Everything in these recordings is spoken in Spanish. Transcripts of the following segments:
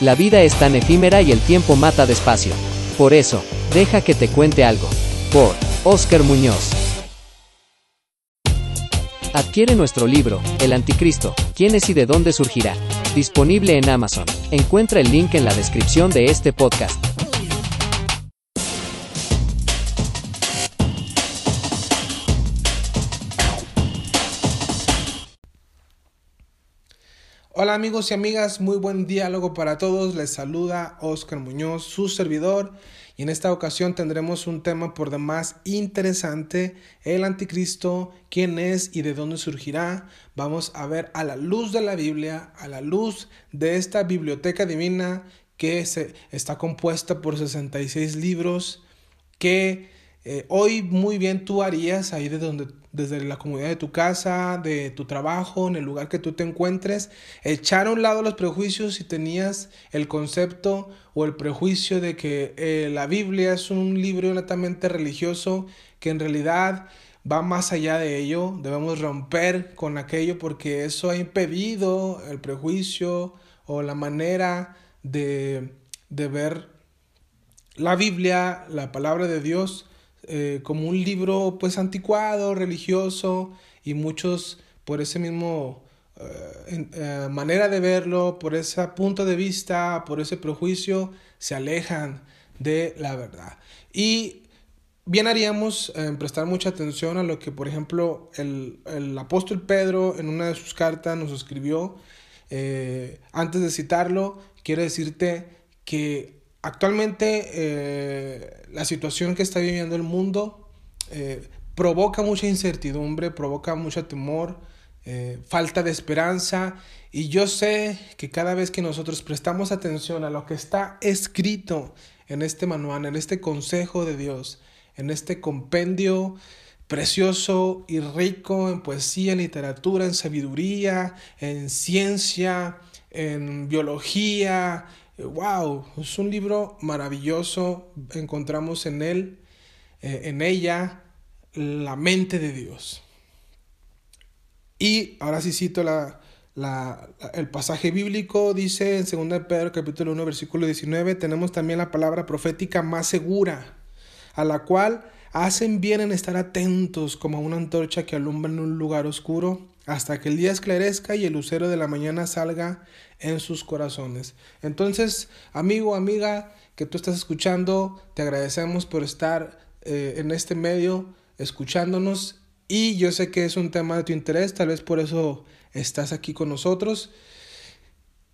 La vida es tan efímera y el tiempo mata despacio. Por eso, deja que te cuente algo. Por Oscar Muñoz. Adquiere nuestro libro, El Anticristo, quién es y de dónde surgirá. Disponible en Amazon. Encuentra el link en la descripción de este podcast. Hola amigos y amigas, muy buen diálogo para todos. Les saluda Oscar Muñoz, su servidor, y en esta ocasión tendremos un tema por demás interesante, el anticristo, quién es y de dónde surgirá. Vamos a ver a la luz de la Biblia, a la luz de esta biblioteca divina que se, está compuesta por 66 libros que eh, hoy muy bien tú harías ahí de donde, desde la comunidad de tu casa, de tu trabajo, en el lugar que tú te encuentres, echar a un lado los prejuicios si tenías el concepto o el prejuicio de que eh, la Biblia es un libro netamente religioso que en realidad va más allá de ello, debemos romper con aquello porque eso ha impedido el prejuicio o la manera de, de ver la Biblia, la palabra de Dios, eh, como un libro pues anticuado, religioso y muchos por ese mismo eh, eh, manera de verlo, por ese punto de vista, por ese prejuicio, se alejan de la verdad. Y bien haríamos en prestar mucha atención a lo que, por ejemplo, el, el, apóstol Pedro en una de sus cartas nos escribió. antes de citarlo, quiero decirte que Actualmente eh, la situación que está viviendo el mundo eh, provoca mucha incertidumbre, provoca mucho temor, eh, falta de esperanza y yo sé que cada vez que nosotros prestamos atención a lo que está escrito en este manual, en este consejo de Dios, en este compendio precioso y rico en poesía, en literatura, en sabiduría, en ciencia, en biología, wow, es un libro maravilloso, encontramos en él, eh, en ella, la mente de Dios. Y ahora sí cito la, el pasaje bíblico, dice en 2 Pedro capítulo 1 versículo 19, tenemos también la palabra profética más segura, a la cual hacen bien en estar atentos como una antorcha que alumbra en un lugar oscuro hasta que el día esclarezca y el lucero de la mañana salga en sus corazones. Entonces, amigo, amiga, que tú estás escuchando, te agradecemos por estar eh, en este medio escuchándonos y yo sé que es un tema de tu interés, tal vez por eso estás aquí con nosotros.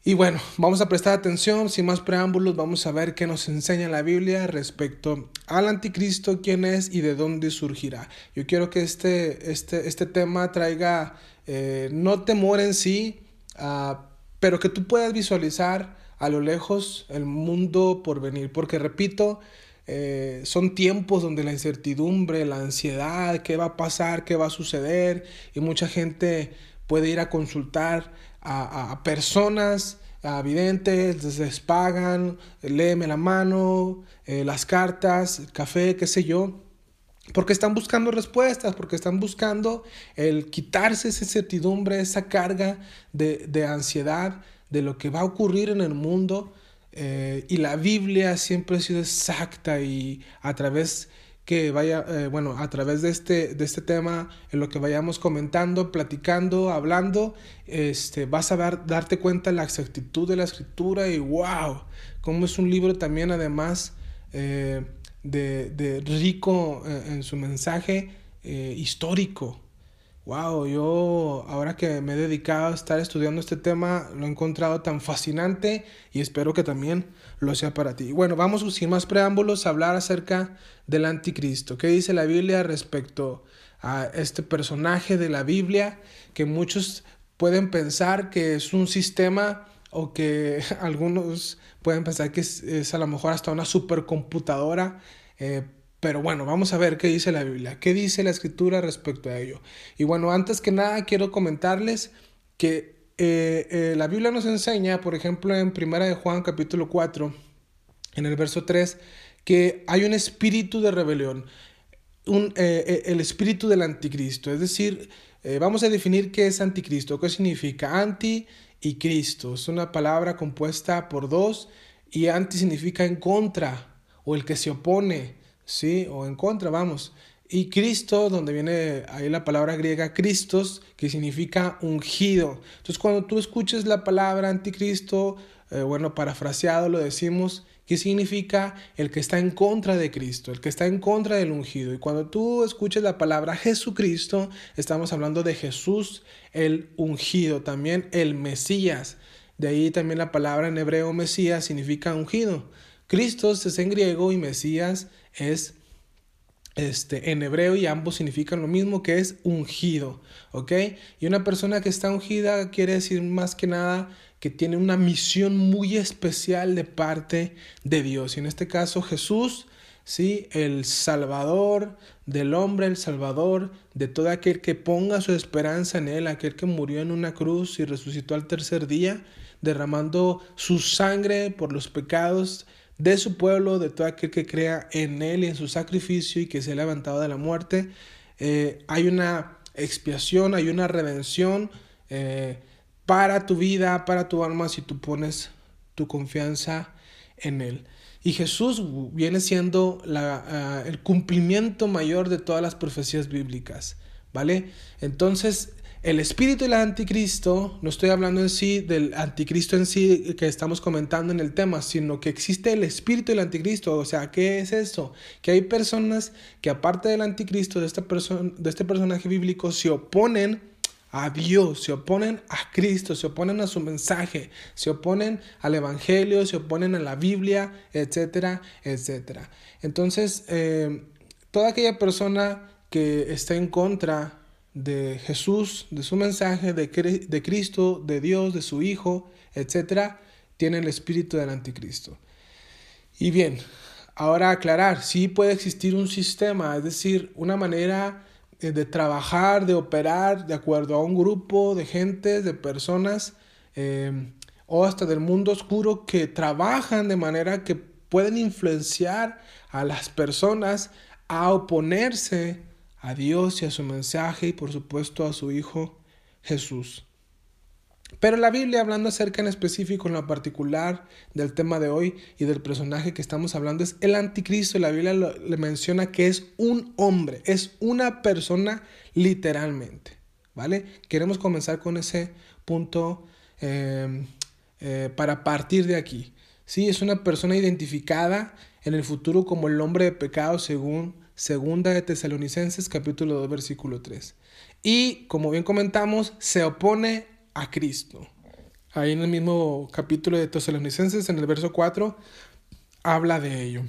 Y bueno, vamos a prestar atención, sin más preámbulos, vamos a ver qué nos enseña la Biblia respecto al anticristo, quién es y de dónde surgirá. Yo quiero que este, este, este tema traiga eh, no temor en sí, ah, pero que tú puedas visualizar a lo lejos el mundo por venir. Porque repito, eh, son tiempos donde la incertidumbre, la ansiedad, qué va a pasar, qué va a suceder, y mucha gente puede ir a consultar a, personas, a videntes, les pagan, léeme la mano, eh, las cartas, café, qué sé yo. Porque están buscando respuestas, porque están buscando el quitarse esa incertidumbre, esa carga de, ansiedad de lo que va a ocurrir en el mundo. Eh, y la Biblia siempre ha sido exacta y a través que vaya, eh, bueno, a través de este, de este tema, en lo que vayamos comentando, platicando, hablando, este, vas a darte cuenta de la exactitud de la escritura y wow, como es un libro también además eh, de, rico eh, en su mensaje histórico. Wow, yo ahora que me he dedicado a estar estudiando este tema, lo he encontrado tan fascinante y espero que también lo sea para ti. Bueno, vamos sin más preámbulos a hablar acerca del anticristo. ¿Qué dice la Biblia respecto a este personaje de la Biblia que muchos pueden pensar que es un sistema o que algunos pueden pensar que es, a lo mejor hasta una supercomputadora. Eh, pero bueno, vamos a ver qué dice la Biblia, qué dice la escritura respecto a ello. Y bueno, antes que nada quiero comentarles que eh, eh, la Biblia nos enseña, por ejemplo, en Primera de Juan capítulo 4, en el verso 3, que hay un espíritu de rebelión, un, el espíritu del anticristo. Es decir, vamos a definir qué es anticristo, qué significa. Anti y Cristo. Es una palabra compuesta por dos y anti significa en contra o el que se opone, ¿sí? O en contra, vamos. Y Cristo, donde viene ahí la palabra griega Cristos, que significa ungido. Entonces, cuando tú escuches la palabra anticristo, eh, bueno, parafraseado lo decimos, ¿Qué significa el que está en contra de Cristo, el que está en contra del ungido? Y cuando tú escuches la palabra Jesucristo, estamos hablando de Jesús el ungido, también el Mesías. De ahí también la palabra en hebreo Mesías significa ungido. Cristo es en griego y Mesías es este, en hebreo y ambos significan lo mismo que es ungido, ¿ok? Y una persona que está ungida quiere decir más que nada que tiene una misión muy especial de parte de Dios. Y en este caso Jesús, ¿sí? el Salvador del hombre, el Salvador de todo aquel que ponga su esperanza en Él, aquel que murió en una cruz y resucitó al tercer día, derramando su sangre por los pecados de su pueblo, de todo aquel que crea en Él y en su sacrificio y que se ha levantado de la muerte. Eh, hay una expiación, hay una redención. Eh, para tu vida, para tu alma, si tú pones tu confianza en Él. Y Jesús viene siendo ah, el cumplimiento mayor de todas las profecías bíblicas, ¿vale? Entonces, el espíritu del anticristo, no estoy hablando en sí del anticristo en sí que estamos comentando en el tema, sino que existe el espíritu del anticristo. O sea, ¿qué es esto? Que hay personas que aparte del anticristo, de, de este personaje bíblico, se oponen a Dios, se oponen a Cristo, se oponen a su mensaje, se oponen al Evangelio, se oponen a la Biblia, etcétera, etcétera. Entonces, eh, toda aquella persona que está en contra de Jesús, de su mensaje, de, de Cristo, de Dios, de su Hijo, etcétera, tiene el espíritu del anticristo. Y bien, ahora aclarar, sí puede existir un sistema, es decir, una manera eh, de trabajar, de operar de acuerdo a un grupo de gente, de personas, em, o hasta del mundo oscuro que trabajan de manera que pueden influenciar a las personas a oponerse a Dios y a su mensaje y por supuesto a su Hijo Jesús. Pero la Biblia, hablando acerca en específico, en lo particular del tema de hoy y del personaje que estamos hablando, es el anticristo. La Biblia le menciona que es un hombre, es una persona literalmente. ¿Vale? Queremos comenzar con ese punto em, eh, para partir de aquí. Sí, es una persona identificada en el futuro como el hombre de pecado según Segunda de Tesalonicenses capítulo 2 versículo 3. Y como bien comentamos, se opone a Cristo. Ahí en el mismo capítulo de Tesalonicenses, en el verso 4, habla de ello.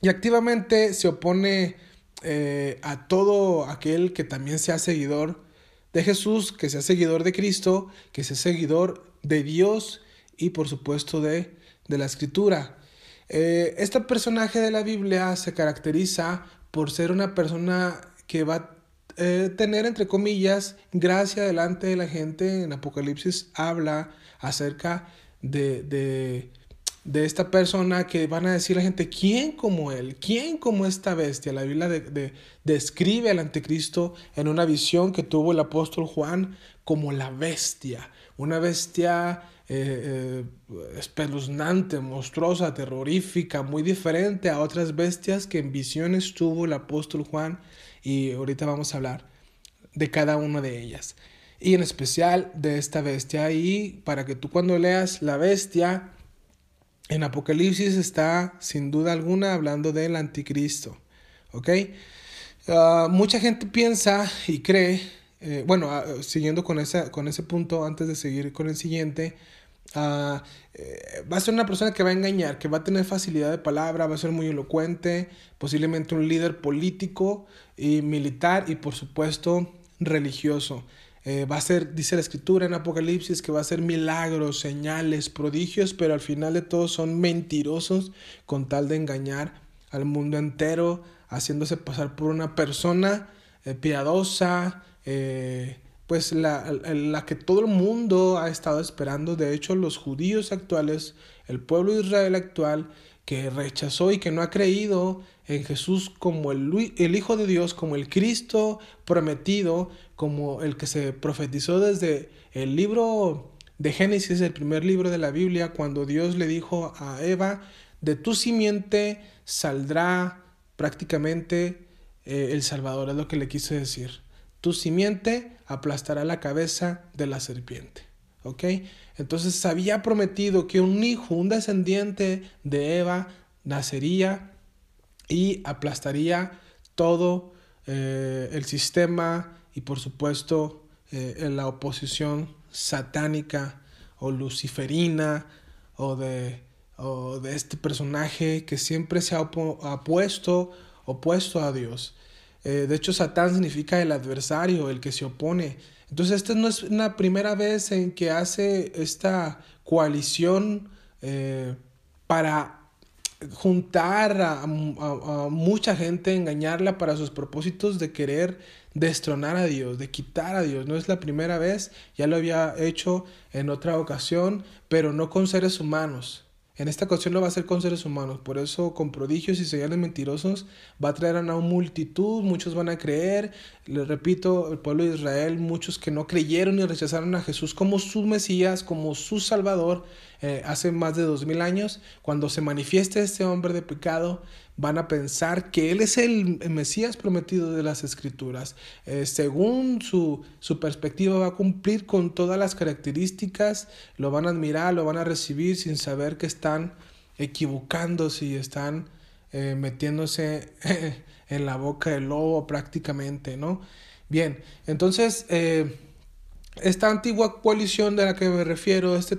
Y activamente se opone eh, a todo aquel que también sea seguidor de Jesús, que sea seguidor de Cristo, que sea seguidor de Dios y por supuesto de, de la Escritura. Eh, este personaje de la Biblia se caracteriza por ser una persona que va eh, tener, entre comillas, gracia delante de la gente. En Apocalipsis habla acerca de, de, de, esta persona que van a decir la gente, ¿quién como él? ¿Quién como esta bestia? La Biblia de, describe al anticristo en una visión que tuvo el apóstol Juan como la bestia, una bestia eh, eh, espeluznante, monstruosa, terrorífica, muy diferente a otras bestias que en visiones tuvo el apóstol Juan y ahorita vamos a hablar de cada una de ellas. Y en especial de esta bestia. Y para que tú cuando leas la bestia, en Apocalipsis está sin duda alguna hablando del anticristo. ¿Ok? Ah, mucha gente piensa y cree, eh, bueno, ah, siguiendo con, esa, con ese punto, antes de seguir con el siguiente, Ah, eh, va a ser una persona que va a engañar, que va a tener facilidad de palabra, va a ser muy elocuente, posiblemente un líder político y militar y por supuesto religioso. Eh, va a ser, dice la escritura en Apocalipsis, que va a ser milagros, señales, prodigios, pero al final de todo son mentirosos con tal de engañar al mundo entero, haciéndose pasar por una persona eh, pues la, la, que todo el mundo ha estado esperando, de hecho los judíos actuales, el pueblo de Israel actual, que rechazó y que no ha creído en Jesús como el, el Hijo de Dios, como el Cristo prometido, como el que se profetizó desde el libro de Génesis, el primer libro de la Biblia, cuando Dios le dijo a Eva, de tu simiente saldrá prácticamente eh, el Salvador, es lo que le quise decir. Tu simiente aplastará la cabeza de la serpiente. ¿Ok? Entonces había prometido que un hijo, un descendiente de Eva, nacería y aplastaría todo eh, el sistema y por supuesto eh, la oposición satánica o luciferina o de, o de este personaje que siempre se ha opuesto, opuesto a Dios. Eh, de hecho, Satán significa el adversario, el que se opone. Entonces, esta no es la primera vez en que hace esta coalición eh, para juntar a, mucha gente, engañarla para sus propósitos de querer destronar a Dios, de quitar a Dios. No es la primera vez, ya lo había hecho en otra ocasión, pero no con seres humanos. En esta ocasión lo va a hacer con seres humanos, por eso con prodigios y señales mentirosos va a traer a una multitud, muchos van a creer, les repito, el pueblo de Israel, muchos que no creyeron y rechazaron a Jesús como su Mesías, como su Salvador, eh, hace más de dos mil años, cuando se manifieste este hombre de pecado, van a pensar que Él es el Mesías prometido de las Escrituras. Eh, según su, su, perspectiva va a cumplir con todas las características, lo van a admirar, lo van a recibir sin saber que están equivocándose y están eh, metiéndose en la boca del lobo prácticamente, ¿no? Bien, entonces... Eh, esta antigua coalición de la que me refiero, este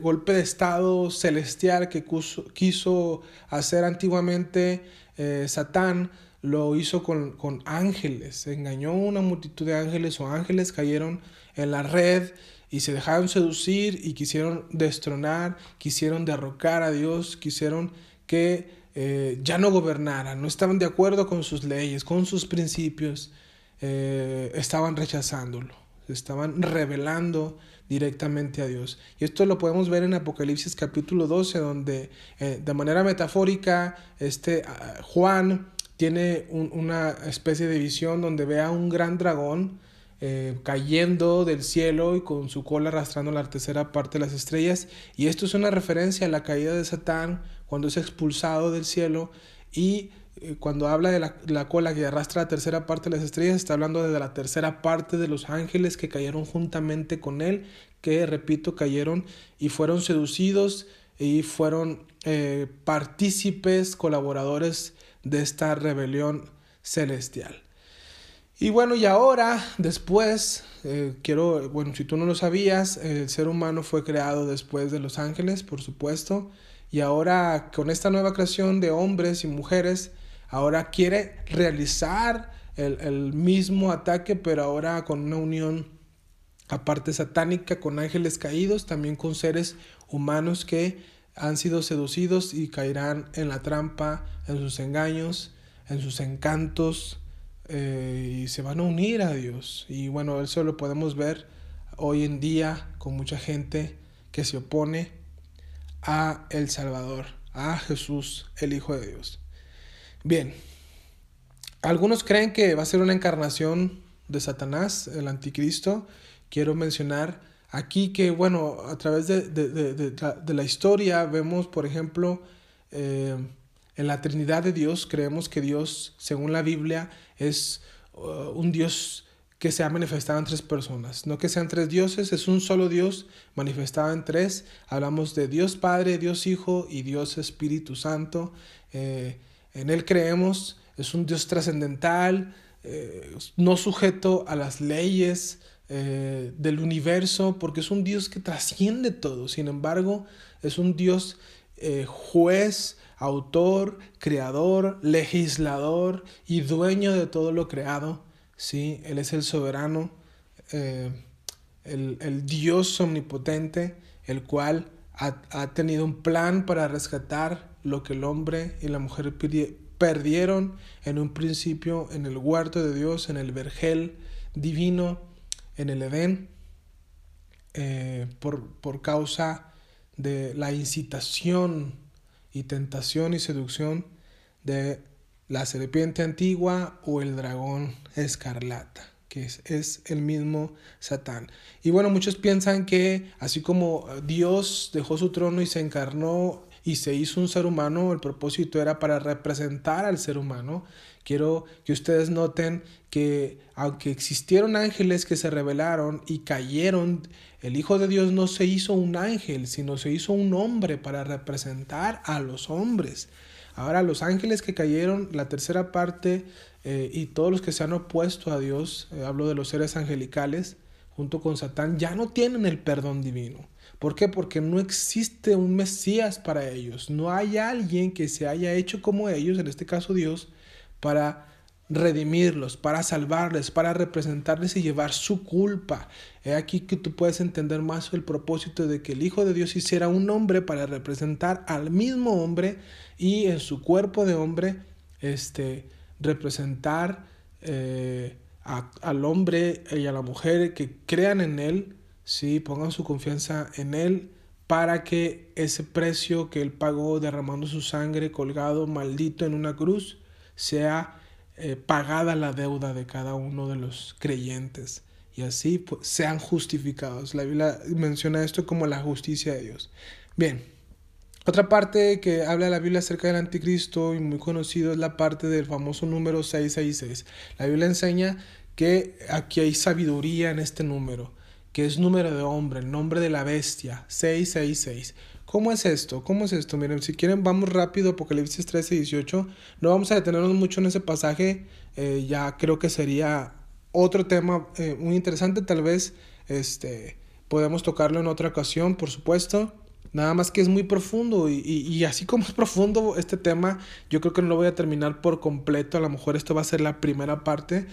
golpe de Estado celestial que quiso hacer antiguamente eh, Satán, lo hizo con, con, ángeles, engañó una multitud de ángeles o ángeles cayeron en la red y se dejaron seducir y quisieron destronar, quisieron derrocar a Dios, quisieron que eh, ya no gobernara, no estaban de acuerdo con sus leyes, con sus principios, eh, estaban rechazándolo estaban revelando directamente a Dios. Y esto lo podemos ver en Apocalipsis capítulo 12, donde eh, de manera metafórica este, ah, Juan tiene una especie de visión donde ve a un gran dragón eh, cayendo del cielo y con su cola arrastrando la tercera parte de las estrellas. Y esto es una referencia a la caída de Satán cuando es expulsado del cielo y cuando habla de la, cola que arrastra la tercera parte de las estrellas, está hablando de la tercera parte de los ángeles que cayeron juntamente con él, que, repito, cayeron y fueron seducidos y fueron eh, partícipes, colaboradores de esta rebelión celestial. Y bueno, y ahora, después, eh, quiero, bueno, si tú no lo sabías, el ser humano fue creado después de los ángeles, por supuesto, y ahora con esta nueva creación de hombres y mujeres, ahora quiere realizar el, mismo ataque, pero ahora con una unión aparte satánica, con ángeles caídos, también con seres humanos que han sido seducidos y caerán en la trampa, en sus engaños, en sus encantos, eh, y se van a unir a Dios. Y bueno, eso lo podemos ver hoy en día con mucha gente que se opone a el Salvador, a Jesús, el Hijo de Dios. Bien, algunos creen que va a ser una encarnación de Satanás, el anticristo. Quiero mencionar aquí que, bueno, a través de, la historia vemos, por ejemplo, eh, en la Trinidad de Dios, creemos que Dios, según la Biblia, es uh, un Dios que se ha manifestado en tres personas. No que sean tres dioses, es un solo Dios manifestado en tres. Hablamos de Dios Padre, Dios Hijo y Dios Espíritu Santo. Eh, en Él creemos, es un Dios trascendental, eh, no sujeto a las leyes eh, del universo, porque es un Dios que trasciende todo. Sin embargo, es un Dios eh, juez, autor, creador, legislador y dueño de todo lo creado. ¿sí? Él es el soberano, el, Dios omnipotente, el cual ha, ha tenido un plan para rescatar lo que el hombre y la mujer perdieron en un principio en el huerto de Dios, en el vergel divino, en el Edén, eh, por, por causa de la incitación y tentación y seducción de la serpiente antigua o el dragón escarlata. que es, es, el mismo Satán. Y bueno, muchos piensan que así como Dios dejó su trono y se encarnó y se hizo un ser humano, el propósito era para representar al ser humano. Quiero que ustedes noten que aunque existieron ángeles que se rebelaron y cayeron, el Hijo de Dios no se hizo un ángel, sino se hizo un hombre para representar a los hombres. Ahora los ángeles que cayeron, la tercera parte, eh, y todos los que se han opuesto a Dios, eh, hablo de los seres angelicales, junto con Satán, ya no tienen el perdón divino. ¿Por qué? Porque no existe un Mesías para ellos. No hay alguien que se haya hecho como ellos, en este caso Dios, para redimirlos, para salvarles, para representarles y llevar su culpa. He aquí que tú puedes entender más el propósito de que el Hijo de Dios hiciera un hombre para representar al mismo hombre y en su cuerpo de hombre este, representar eh, al hombre y a la mujer que crean en Él, ¿sí? pongan su confianza en Él para que ese precio que Él pagó derramando su sangre colgado maldito en una cruz, sea eh, pagada la deuda de cada uno de los creyentes y así pues, sean justificados. La Biblia menciona esto como la justicia de Dios. Bien, otra parte que habla la Biblia acerca del anticristo y muy conocido es la parte del famoso número 666. La Biblia enseña que aquí hay sabiduría en este número, que es número de hombre, el nombre de la bestia, 666. ¿Cómo es esto? ¿Cómo es esto? Miren, si quieren vamos rápido, Apocalipsis 13, 18. No vamos a detenernos mucho en ese pasaje, eh, ya creo que sería otro tema eh, muy interesante, tal vez este, podemos tocarlo en otra ocasión, por supuesto. Nada más que es muy profundo y, y, así como es profundo este tema, yo creo que no lo voy a terminar por completo. A lo mejor esto va a ser la primera parte.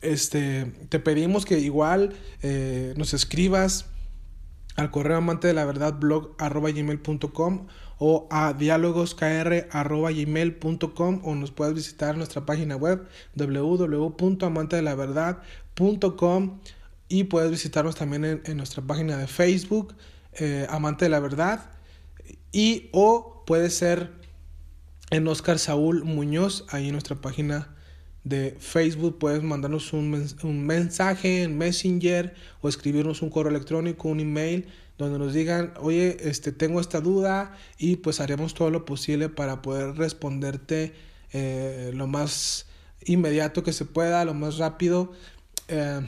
Este, te pedimos que igual eh, nos escribas al correo amante de la verdad blog arroba gmail.com o a diálogoskr arroba gmail.com o nos puedes visitar nuestra página web www.amantedelaverdad.com y puedes visitarnos también en, nuestra página de Facebook eh, Amante de la Verdad y o puede ser en Oscar Saúl Muñoz ahí en nuestra página de Facebook puedes mandarnos un, un, mensaje en Messenger o escribirnos un correo electrónico, un email, donde nos digan, oye, este, tengo esta duda y pues haremos todo lo posible para poder responderte eh, lo más inmediato que se pueda, lo más rápido. Eh,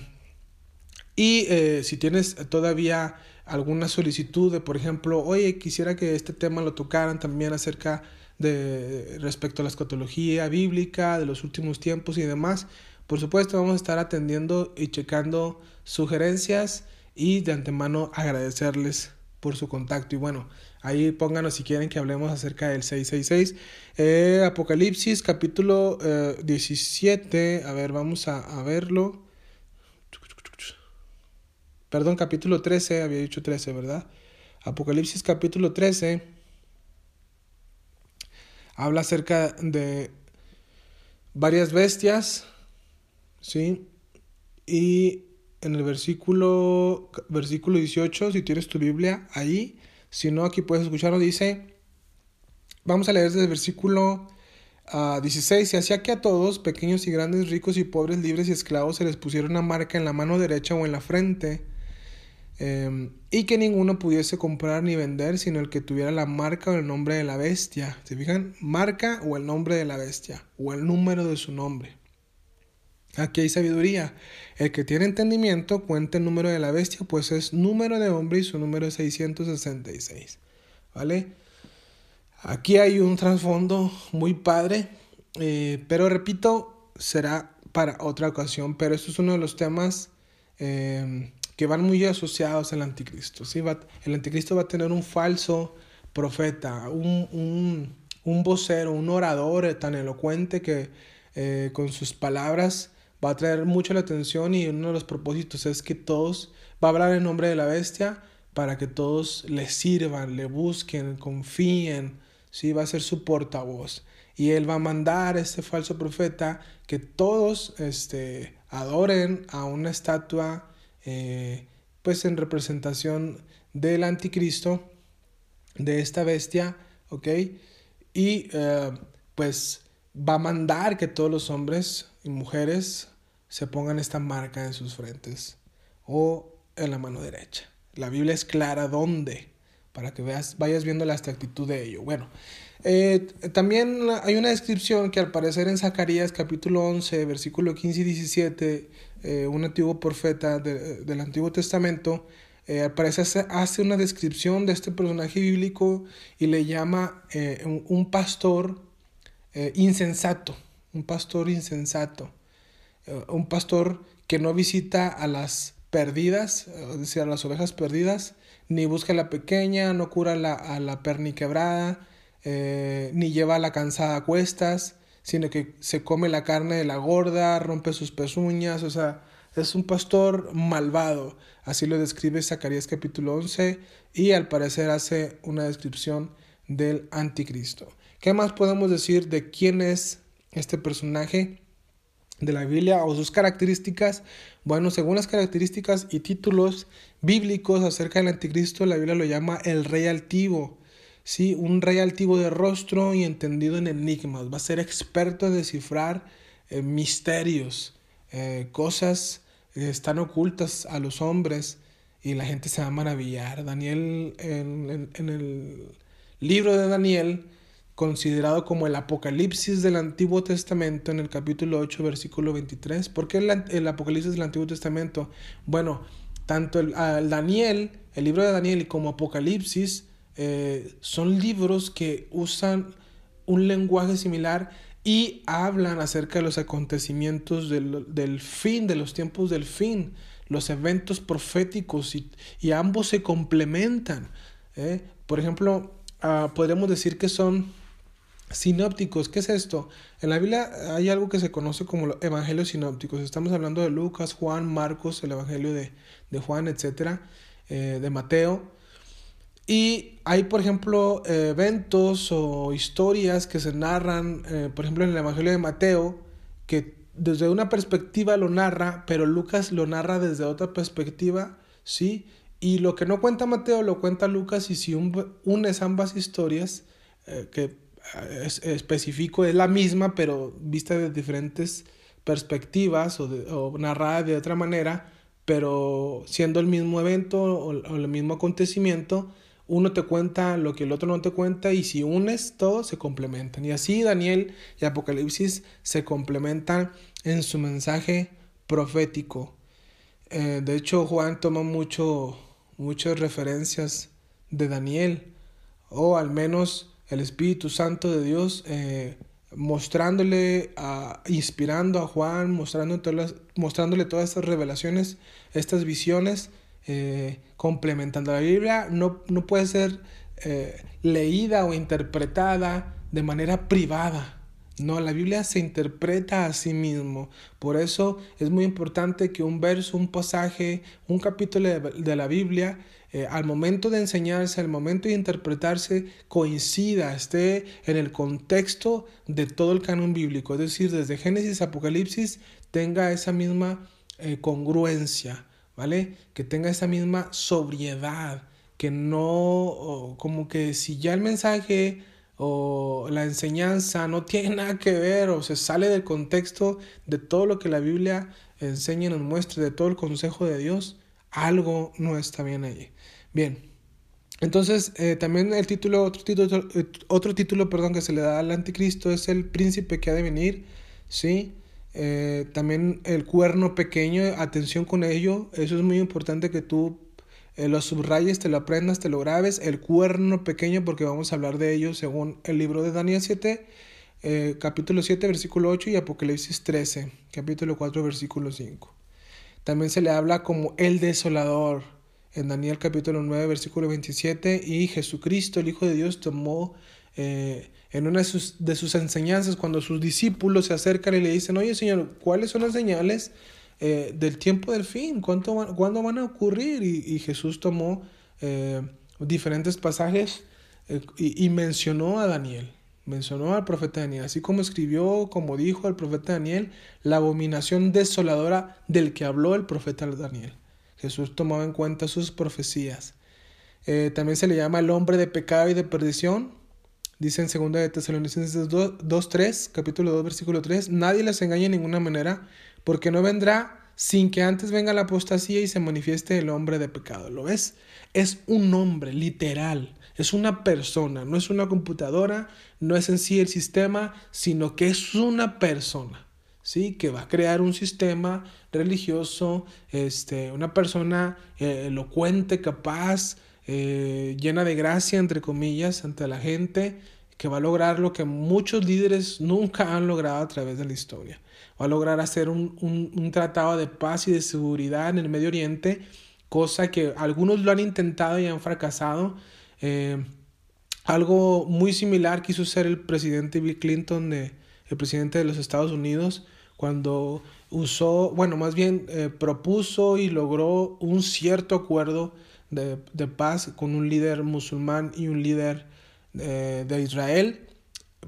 y eh, si tienes todavía alguna solicitud de, por ejemplo, oye, quisiera que este tema lo tocaran también acerca de respecto a la escatología bíblica de los últimos tiempos y demás. Por supuesto, vamos a estar atendiendo y checando sugerencias y de antemano agradecerles por su contacto. Y bueno, ahí pónganos si quieren que hablemos acerca del 666. Eh, Apocalipsis capítulo 17, eh, a ver, vamos a, a, verlo. Perdón, capítulo 13, había dicho 13, ¿verdad? Apocalipsis capítulo 13 habla acerca de varias bestias, ¿sí? Y en el versículo, versículo 18, si tienes tu Biblia ahí, si no, aquí puedes escucharlo, dice, vamos a leer desde el versículo 16, y hacía que a todos, pequeños y grandes, ricos y pobres, libres y esclavos, se les pusiera una marca en la mano derecha o en la frente, Em, y que ninguno pudiese comprar ni vender sino el que tuviera la marca o el nombre de la bestia. ¿Se fijan? Marca o el nombre de la bestia o el número de su nombre. Aquí hay sabiduría. El que tiene entendimiento cuenta el número de la bestia, pues es número de hombre y su número es 666. ¿Vale? Aquí hay un trasfondo muy padre, eh, pero repito, será para otra ocasión. Pero esto es uno de los temas em, que van muy asociados al anticristo. ¿sí? Va, el anticristo va a tener un falso profeta, un, un, un vocero, un orador tan elocuente que eh, con sus palabras va a traer mucho la atención y uno de los propósitos es que todos, va a hablar en nombre de la bestia para que todos le sirvan, le busquen, confíen, ¿sí? va a ser su portavoz. Y él va a mandar a este falso profeta que todos este, adoren a una estatua eh, pues en representación del anticristo, de esta bestia, ¿ok? Y eh, pues va a mandar que todos los hombres y mujeres se pongan esta marca en sus frentes o en la mano derecha. La Biblia es clara dónde, para que veas, vayas viendo la actitud de ello. Bueno, eh, también hay una descripción que al parecer en Zacarías capítulo 11, versículo 15 y 17, eh, un antiguo profeta del Antiguo Testamento, eh, al parecer hace una descripción de este personaje bíblico y le llama un, pastor insensato, un pastor insensato, un pastor que no visita a las perdidas, es decir, a las ovejas perdidas, ni busca a la pequeña, no cura la, a la perniquebrada, eh, ni lleva a la cansada a cuestas, sino que se come la carne de la gorda, rompe sus pezuñas, o sea, es un pastor malvado. Así lo describe Zacarías capítulo 11 y al parecer hace una descripción del anticristo. ¿Qué más podemos decir de quién es este personaje de la Biblia o sus características? Bueno, según las características y títulos bíblicos acerca del anticristo, la Biblia lo llama el rey altivo. ¿Sí? Un rey altivo de rostro y entendido en enigmas. Va a ser experto en descifrar eh, misterios, eh, cosas que están ocultas a los hombres y la gente se va a maravillar. Daniel, en, el libro de Daniel, considerado como el Apocalipsis del Antiguo Testamento, en el capítulo 8, versículo 23. ¿Por qué el, Apocalipsis del Antiguo Testamento? Bueno, tanto el, Daniel, el libro de Daniel, como Apocalipsis, eh, son libros que usan un lenguaje similar y hablan acerca de los acontecimientos del, fin, de los tiempos del fin, los eventos proféticos y, ambos se complementan. ¿eh? Por ejemplo, ah, podemos decir que son sinópticos. ¿Qué es esto? En la Biblia hay algo que se conoce como los evangelios sinópticos. Estamos hablando de Lucas, Juan, Marcos, el evangelio de, Juan, etcétera, eh, de Mateo. Y hay, por ejemplo, eventos o historias que se narran, eh, por ejemplo, en el Evangelio de Mateo, que desde una perspectiva lo narra, pero Lucas lo narra desde otra perspectiva, ¿sí? Y lo que no cuenta Mateo lo cuenta Lucas y si unes ambas historias, eh, que eh, es, específico, es la misma, pero vista de diferentes perspectivas o, narrada de otra manera, pero siendo el mismo evento o el mismo acontecimiento, uno te cuenta lo que el otro no te cuenta y si unes todo se complementan. Y así Daniel y Apocalipsis se complementan en su mensaje profético. Eh, de hecho, Juan toma mucho, muchas referencias de Daniel, o al menos el Espíritu Santo de Dios, eh, mostrándole, a, inspirando a Juan, mostrándole todas, mostrándole todas estas revelaciones, estas visiones eh, complementando. La Biblia no, no puede ser eh, leída o interpretada de manera privada. No, la Biblia se interpreta a sí mismo. Por eso es muy importante que un verso, un pasaje, un capítulo de, la Biblia, eh, al momento de enseñarse, al momento de interpretarse, coincida, esté en el contexto de todo el canon bíblico. Es decir, desde Génesis a Apocalipsis tenga esa misma congruencia. ¿Vale? Que tenga esa misma sobriedad, que no, como que si ya el mensaje o la enseñanza no tiene nada que ver o se sale del contexto de todo lo que la Biblia enseña y nos muestra, de todo el consejo de Dios, algo no está bien allí. Bien, entonces eh, también el título, otro título, otro título, perdón, que se le da al anticristo es el príncipe que ha de venir, ¿sí? Eh, también el cuerno pequeño, atención con ello, eso es muy importante que tú eh, lo subrayes, te lo aprendas, te lo grabes, el cuerno pequeño, porque vamos a hablar de ello según el libro de Daniel 7, eh, capítulo 7, versículo 8 y Apocalipsis 13, capítulo 4, versículo 5. También se le habla como el desolador en Daniel capítulo 9, versículo 27, y Jesucristo, el Hijo de Dios, tomó en una de sus, enseñanzas, cuando sus discípulos se acercan y le dicen, oye Señor, ¿cuáles son las señales eh, del tiempo del fin? ¿Cuánto ¿Cuándo van a ocurrir? Y, Jesús tomó eh, diferentes pasajes eh, y, mencionó a Daniel, mencionó al profeta Daniel, así como escribió, como dijo el profeta Daniel, la abominación desoladora del que habló el profeta Daniel. Jesús tomaba en cuenta sus profecías. también se le llama el hombre de pecado y de perdición, Dice en 2 de Tesalonicenses 2, 3, capítulo 2, versículo 3, nadie les engaña de ninguna manera, porque no vendrá sin que antes venga la apostasía y se manifieste el hombre de pecado. ¿Lo ves? Es un hombre, literal. Es una persona, no es una computadora, no es en sí el sistema, sino que es una persona. ¿sí? que va a crear un sistema religioso, este, una persona eh, elocuente, capaz, eh, llena de gracia, entre comillas, ante la gente, que va a lograr lo que muchos líderes nunca han logrado a través de la historia. Va a lograr hacer un, un, tratado de paz y de seguridad en el Medio Oriente, cosa que algunos lo han intentado y han fracasado. Eh, algo muy similar quiso ser el presidente Bill Clinton, el presidente de los Estados Unidos, cuando usó, bueno, más bien eh, propuso y logró un cierto acuerdo de, de, paz con un líder musulmán y un líder eh, de Israel,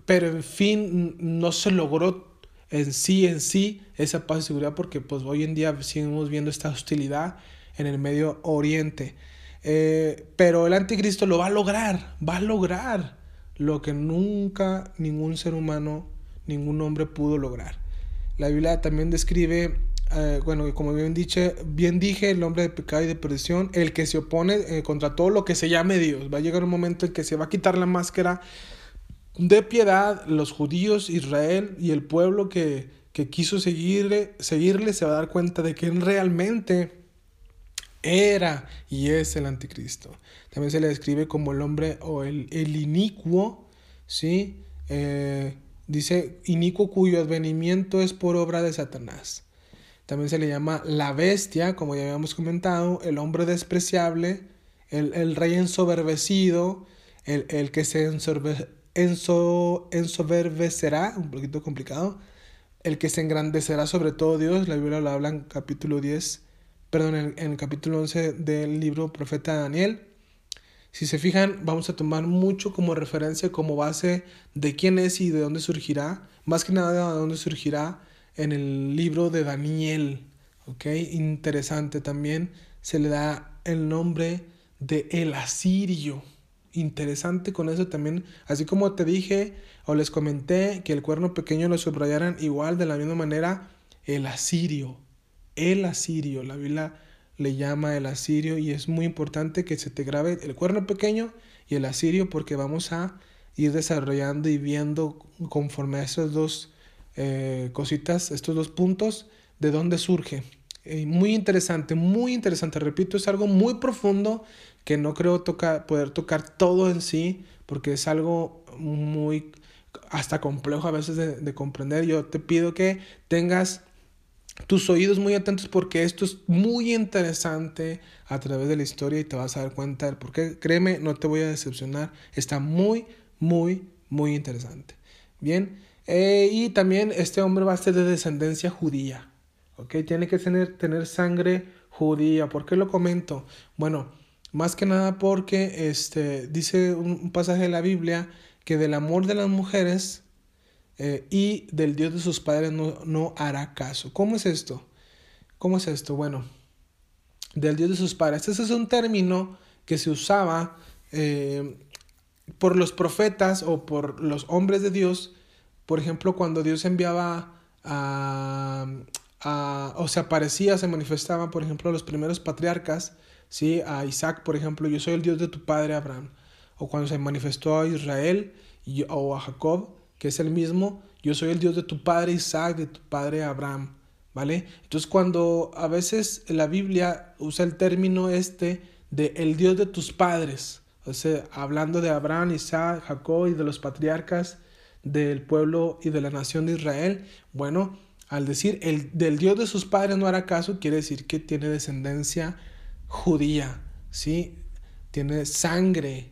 pero en fin no se logró en sí, en sí, esa paz y seguridad porque pues hoy en día seguimos viendo esta hostilidad en el Medio Oriente. Eh, pero el anticristo lo va a lograr, va a lograr lo que nunca ningún ser humano, ningún hombre pudo lograr. La Biblia también describe eh, bueno, como bien, bien dije, el hombre de pecado y de perdición, el que se opone eh, contra todo lo que se llame Dios. Va a llegar un momento en que se va a quitar la máscara de piedad, los judíos, Israel y el pueblo que, que quiso seguirle, seguirle se va a dar cuenta de que realmente era y es el anticristo. También se le describe como el hombre o el, el inicuo, ¿sí? Eh, dice inicuo cuyo advenimiento es por obra de Satanás. También se le llama la bestia, como ya habíamos comentado, el hombre despreciable, el, rey ensoberbecido, el, que se ensoberbecerá, un poquito complicado, el que se engrandecerá sobre todo Dios, la Biblia lo habla en capítulo 10, perdón, en, en el capítulo 11 del libro profeta Daniel. Si se fijan, vamos a tomar mucho como referencia, como base de quién es y de dónde surgirá, más que nada de dónde surgirá en el libro de Daniel. ¿ok? Interesante también se le da el nombre de el asirio. Interesante con eso también, así como te dije o les comenté que el cuerno pequeño lo subrayaran igual de la misma manera, el asirio, el asirio, la Biblia le llama el asirio y es muy importante que se te grabe el cuerno pequeño y el asirio porque vamos a ir desarrollando y viendo conforme a esos dos eh, cositas, estos dos puntos, de dónde surge. Muy interesante, muy interesante. Repito, es algo muy profundo que no creo poder tocar todo en sí, porque es algo muy hasta complejo a veces de, de comprender. Yo te pido que tengas tus oídos muy atentos porque esto es muy interesante a través de la historia y te vas a dar cuenta del por qué. Créeme, no te voy a decepcionar. Está muy, muy, muy interesante. Bien. Eh, y también este hombre va a ser de descendencia judía. ¿Ok? Tiene que tener, tener sangre judía. ¿Por qué lo comento? Bueno, más que nada porque este, dice un, pasaje de la Biblia que del amor de las mujeres eh, y del Dios de sus padres no, no, hará caso. ¿Cómo es esto? ¿Cómo es esto? Bueno, del Dios de sus padres. Ese es un término que se usaba eh, por los profetas o por los hombres de Dios por ejemplo, cuando Dios enviaba a, o se aparecía, se manifestaba, por ejemplo, a los primeros patriarcas, ¿sí? a Isaac, por ejemplo, yo soy el Dios de tu padre Abraham. O cuando se manifestó a Israel o a Jacob, que es el mismo, yo soy el Dios de tu padre Isaac, de tu padre Abraham. ¿Vale? Entonces cuando a veces la Biblia usa el término este de el Dios de tus padres, o sea, hablando de Abraham, Isaac, Jacob y de los patriarcas, del pueblo y de la nación de Israel, bueno, al decir el del Dios de sus padres no hará caso, quiere decir que tiene descendencia judía, ¿sí? Tiene sangre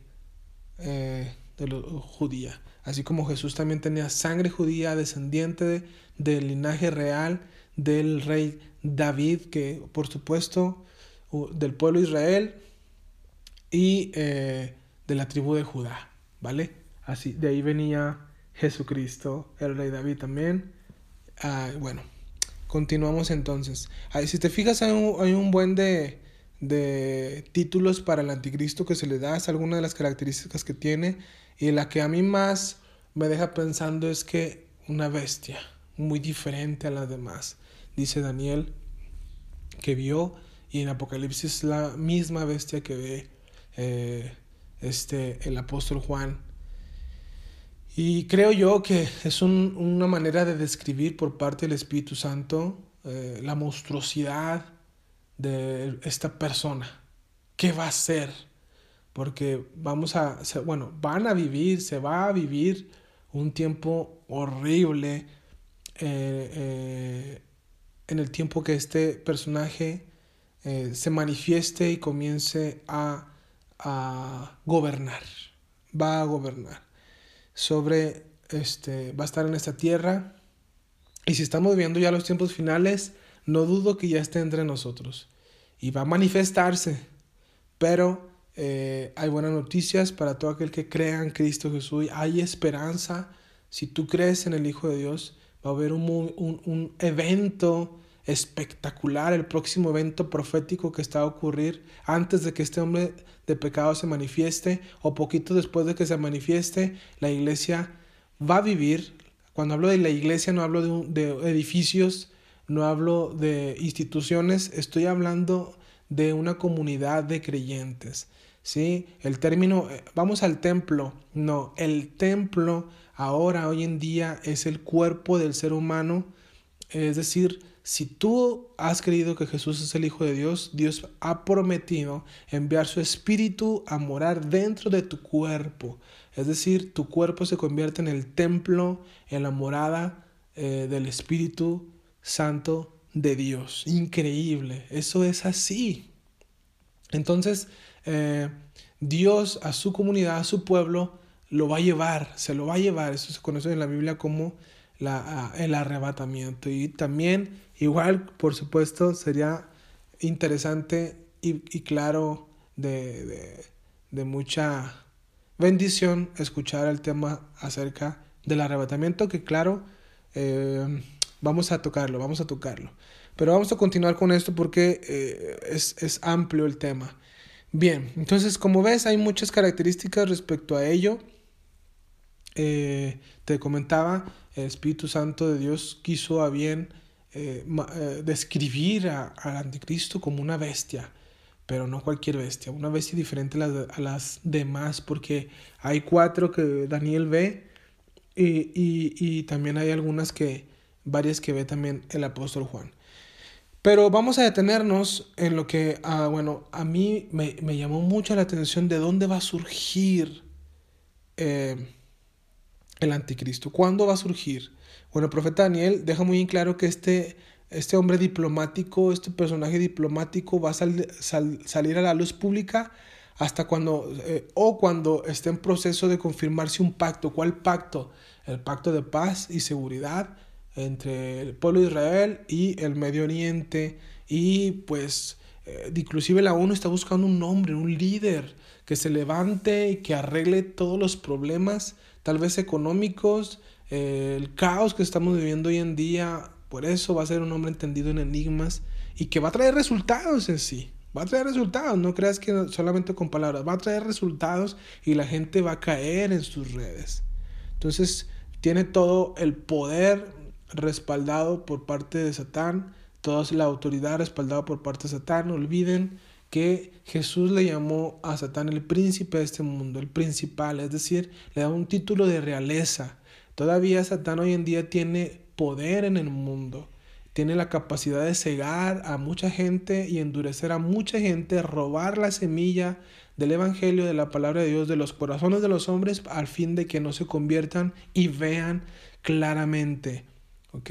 eh, de judía. Así como Jesús también tenía sangre judía, descendiente del linaje real del rey David, que por supuesto del pueblo de Israel y eh, de la tribu de Judá, ¿vale? Así, de ahí venía Jesucristo, el rey David también. Ah, bueno, continuamos entonces. si te fijas, hay un, buen de, de, títulos para el anticristo que se le da, es alguna de las características que tiene. Y la que a mí más me deja pensando es que una bestia, muy diferente a las demás. dice Daniel que vio y en Apocalipsis la misma bestia que ve eh, este, el apóstol Juan. Y creo yo que es una manera de describir por parte del Espíritu Santo eh, la monstruosidad de esta persona. ¿Qué va a ser? Porque vamos a, bueno, van a vivir, se va a vivir un tiempo horrible eh, en el tiempo que este personaje eh, se manifieste y comience a, gobernar. Va a gobernar. Sobre, este, va a estar en esta tierra. Y si estamos viendo ya los tiempos finales, no dudo que ya esté entre nosotros. Y va a manifestarse. Pero eh, hay buenas noticias para todo aquel que crea en Cristo Jesús. Hay esperanza. Si tú crees en el Hijo de Dios, va a haber un, un, un evento espectacular, el próximo evento profético que está a ocurrir antes de que este hombre de pecado se manifieste o poquito después de que se manifieste, la iglesia va a vivir. Cuando hablo de la iglesia no hablo de, edificios, no hablo de instituciones, estoy hablando de una comunidad de creyentes. ¿sí? El término, eh, vamos al templo, no, el templo ahora, hoy en día, es el cuerpo del ser humano, es decir, si tú has creído que Jesús es el Hijo de Dios, Dios ha prometido enviar su Espíritu a morar dentro de tu cuerpo. Es decir, tu cuerpo se convierte en el templo, en la morada eh, del Espíritu Santo de Dios. Increíble, eso es así. Entonces, eh, Dios a su comunidad, a su pueblo, lo va a llevar, se lo va a llevar. Eso se conoce en la Biblia como el arrebatamiento. Y también Igual, por supuesto, sería interesante y, claro de, mucha bendición escuchar el tema acerca del arrebatamiento, que claro, eh, vamos a tocarlo, vamos a tocarlo. Pero vamos a continuar con esto porque eh, es, amplio el tema. Bien, entonces como ves hay muchas características respecto a ello. Eh, te comentaba, el Espíritu Santo de Dios quiso a bien eh, eh, describir al anticristo como una bestia, pero no cualquier bestia, una bestia diferente a las, demás, porque hay cuatro que Daniel ve y, también hay algunas que, varias que ve también el apóstol Juan. Pero vamos a detenernos en lo que, ah, bueno, a mí me, llamó mucho la atención de dónde va a surgir eh, el anticristo. ¿Cuándo va a surgir? Bueno, el profeta Daniel deja muy en claro que este, este hombre diplomático, este personaje diplomático va a salir a la luz pública hasta cuando, eh, o cuando esté en proceso de confirmarse un pacto. ¿Cuál pacto? El pacto de paz y seguridad entre el pueblo de Israel y el Medio Oriente. Y pues, eh, inclusive la ONU está buscando un hombre, un líder que se levante y que arregle todos los problemas, tal vez económicos, el caos que estamos viviendo hoy en día, por eso va a ser un hombre entendido en enigmas y que va a traer resultados en sí. Va a traer resultados, no creas que solamente con palabras, va a traer resultados y la gente va a caer en sus redes. Entonces, tiene todo el poder respaldado por parte de Satán, toda la autoridad respaldada por parte de Satán. Olviden que Jesús le llamó a Satán el príncipe de este mundo, el principal, es decir, le da un título de realeza. Todavía Satán hoy en día tiene poder en el mundo. Tiene la capacidad de cegar a mucha gente y endurecer a mucha gente, robar la semilla del Evangelio, de la palabra de Dios, de los corazones de los hombres, al fin de que no se conviertan y vean claramente. ¿Ok?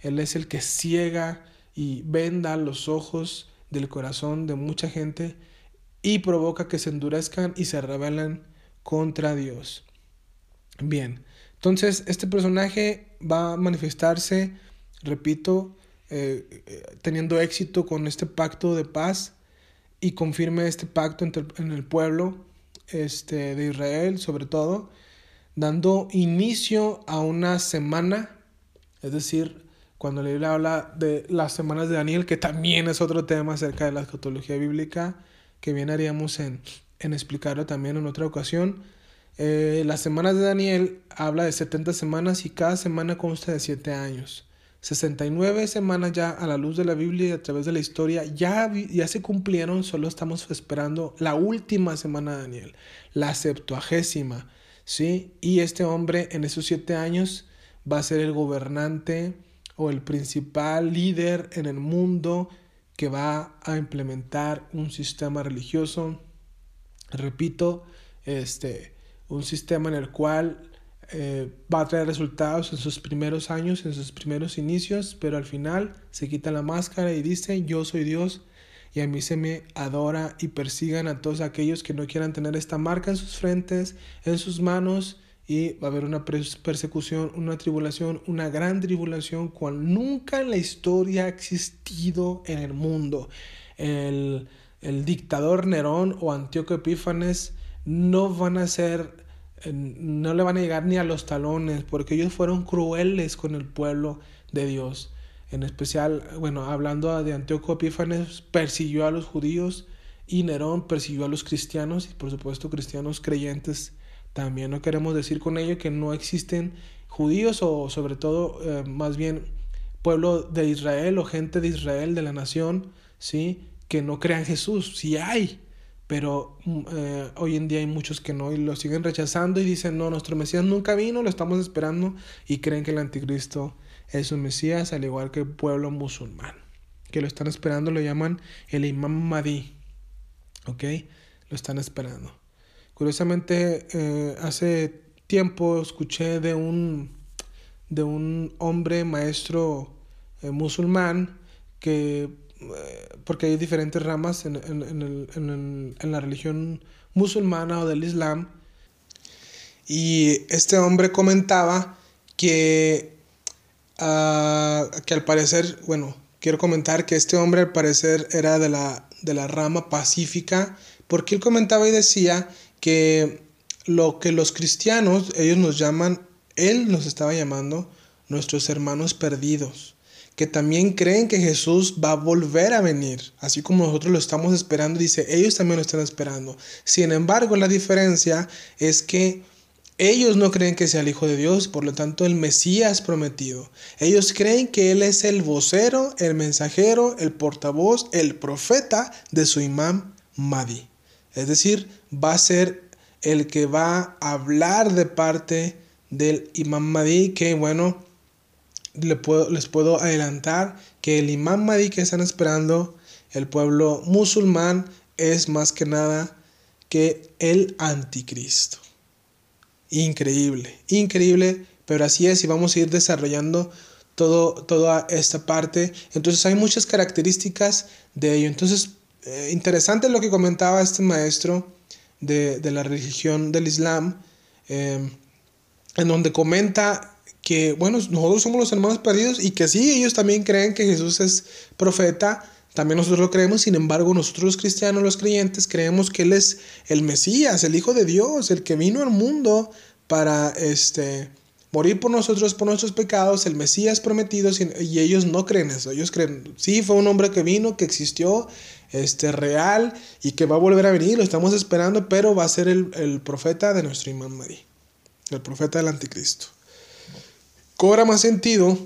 Él es el que ciega y venda los ojos del corazón de mucha gente y provoca que se endurezcan y se rebelen contra Dios. Bien, entonces, este personaje va a manifestarse, repito, eh, eh, teniendo éxito con este pacto de paz y confirme este pacto en el pueblo este, de Israel, sobre todo, dando inicio a una semana, es decir, cuando la Biblia habla de las semanas de Daniel, que también es otro tema acerca de la escatología bíblica, que bien haríamos en, en explicarlo también en otra ocasión. Eh, las semanas de Daniel habla de 70 semanas y cada semana consta de 7 años. 69 semanas ya a la luz de la Biblia y a través de la historia ya, ya se cumplieron, solo estamos esperando la última semana de Daniel, la septuagésima, ¿sí? Y este hombre en esos siete años va a ser el gobernante o el principal líder en el mundo que va a implementar un sistema religioso, repito, este, un sistema en el cual eh, va a traer resultados en sus primeros años, en sus primeros inicios, pero al final se quita la máscara y dice, yo soy Dios y a mí se me adora y persigan a todos aquellos que no quieran tener esta marca en sus frentes, en sus manos y va a haber una persecución, una tribulación, una gran tribulación cual nunca en la historia ha existido en el mundo. El, el dictador Nerón o Antíoco Epífanes no van a ser, no le van a llegar ni a los talones, porque ellos fueron crueles con el pueblo de Dios. En especial, bueno, hablando de Antíoco Epífanes, persiguió a los judíos y Nerón persiguió a los cristianos y por supuesto cristianos creyentes también no queremos decir con ello que no existen judíos o sobre todo eh, más bien pueblo de Israel o gente de Israel, de la nación, ¿sí? Que no crean Jesús. Sí hay, pero mm, eh, hoy en día hay muchos que no y lo siguen rechazando y dicen, no, nuestro Mesías nunca vino, lo estamos esperando y creen que el anticristo es un Mesías, al igual que el pueblo musulmán, que lo están esperando, lo llaman el Imam Mahdi, ¿ok? Lo están esperando. Curiosamente, eh, hace tiempo escuché de un, de un hombre maestro eh, musulmán que, eh, porque hay diferentes ramas en, en, la religión musulmana o del Islam, y este hombre comentaba que, ah, que al parecer, bueno, quiero comentar que este hombre al parecer era de la, de la rama pacífica, porque él comentaba y decía que lo que los cristianos, ellos nos llaman, él nos estaba llamando nuestros hermanos perdidos, que también creen que Jesús va a volver a venir, así como nosotros lo estamos esperando, dice, ellos también lo están esperando. Sin embargo, la diferencia es que ellos no creen que sea el Hijo de Dios, por lo tanto el Mesías prometido. Ellos creen que Él es el vocero, el mensajero, el portavoz, el profeta de su imán Mahdi. Es decir, va a ser el que va a hablar de parte del imam Mahdi, que bueno, les puedo, les puedo adelantar que el imam Mahdi que están esperando el pueblo musulmán es más que nada que el anticristo. Increíble, increíble, pero así es y vamos a ir desarrollando todo, toda esta parte. Entonces hay muchas características de ello. Entonces eh, interesante lo que comentaba este maestro de, la religión del Islam, eh, en donde comenta que, bueno, nosotros somos los hermanos perdidos y que sí, ellos también creen que Jesús es profeta, también nosotros lo creemos, sin embargo, nosotros los cristianos, los creyentes, creemos que Él es el Mesías, el Hijo de Dios, el que vino al mundo para este, morir por nosotros, por nuestros pecados, el Mesías prometido, y ellos no creen eso, ellos creen, sí, fue un hombre que vino, que existió, este, real y que va a volver a venir, lo estamos esperando, pero va a ser el, profeta de nuestro imán Mahdi, el profeta del anticristo. Cobra más sentido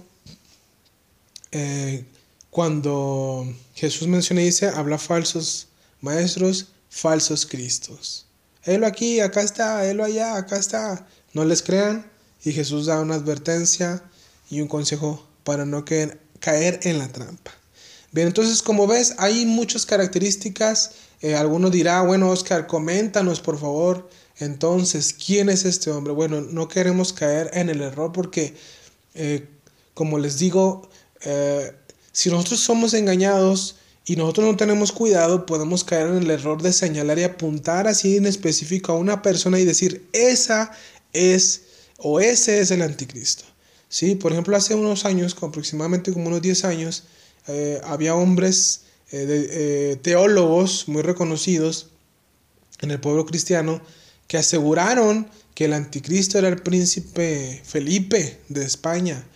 eh, cuando Jesús menciona y dice, habla falsos maestros, falsos cristos. Helo aquí, acá está, helo allá, acá está. No les crean. Y Jesús da una advertencia y un consejo para no caer en la trampa. Bien, entonces como ves, hay muchas características. Eh, alguno dirá, bueno, Oscar, coméntanos por favor. Entonces, ¿quién es este hombre? Bueno, no queremos caer en el error porque, eh, como les digo, eh, si nosotros somos engañados y nosotros no tenemos cuidado, podemos caer en el error de señalar y apuntar así en específico a una persona y decir, esa es o ese es el anticristo. ¿Sí? Por ejemplo, hace unos años, aproximadamente como unos 10 años, eh, había hombres eh, eh, teólogos muy reconocidos en el pueblo cristiano que aseguraron que el anticristo era el príncipe Felipe de España.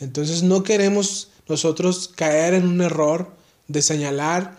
Entonces no queremos nosotros caer en un error de señalar,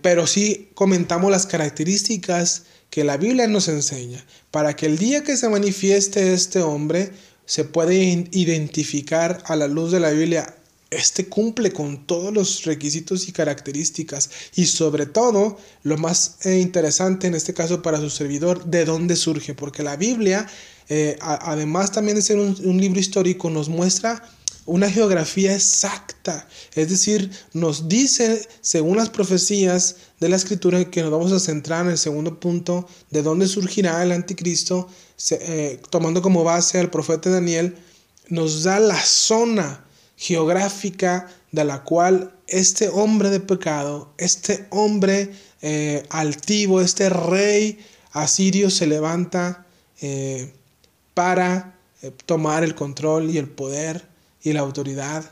pero sí comentamos las características que la Biblia nos enseña, para que el día que se manifieste este hombre se pueda identificar a la luz de la Biblia este cumple con todos los requisitos y características y sobre todo lo más eh, interesante en este caso para su servidor, de dónde surge, porque la Biblia, eh, además también de ser un, libro histórico, nos muestra una geografía exacta, es decir, nos dice, según las profecías de la escritura, que nos vamos a centrar en el segundo punto, de dónde surgirá el anticristo, eh, tomando como base al profeta Daniel, nos da la zona geográfica de la cual este hombre de pecado, este hombre eh, altivo, este rey asirio se levanta eh, para eh, tomar el control y el poder y la autoridad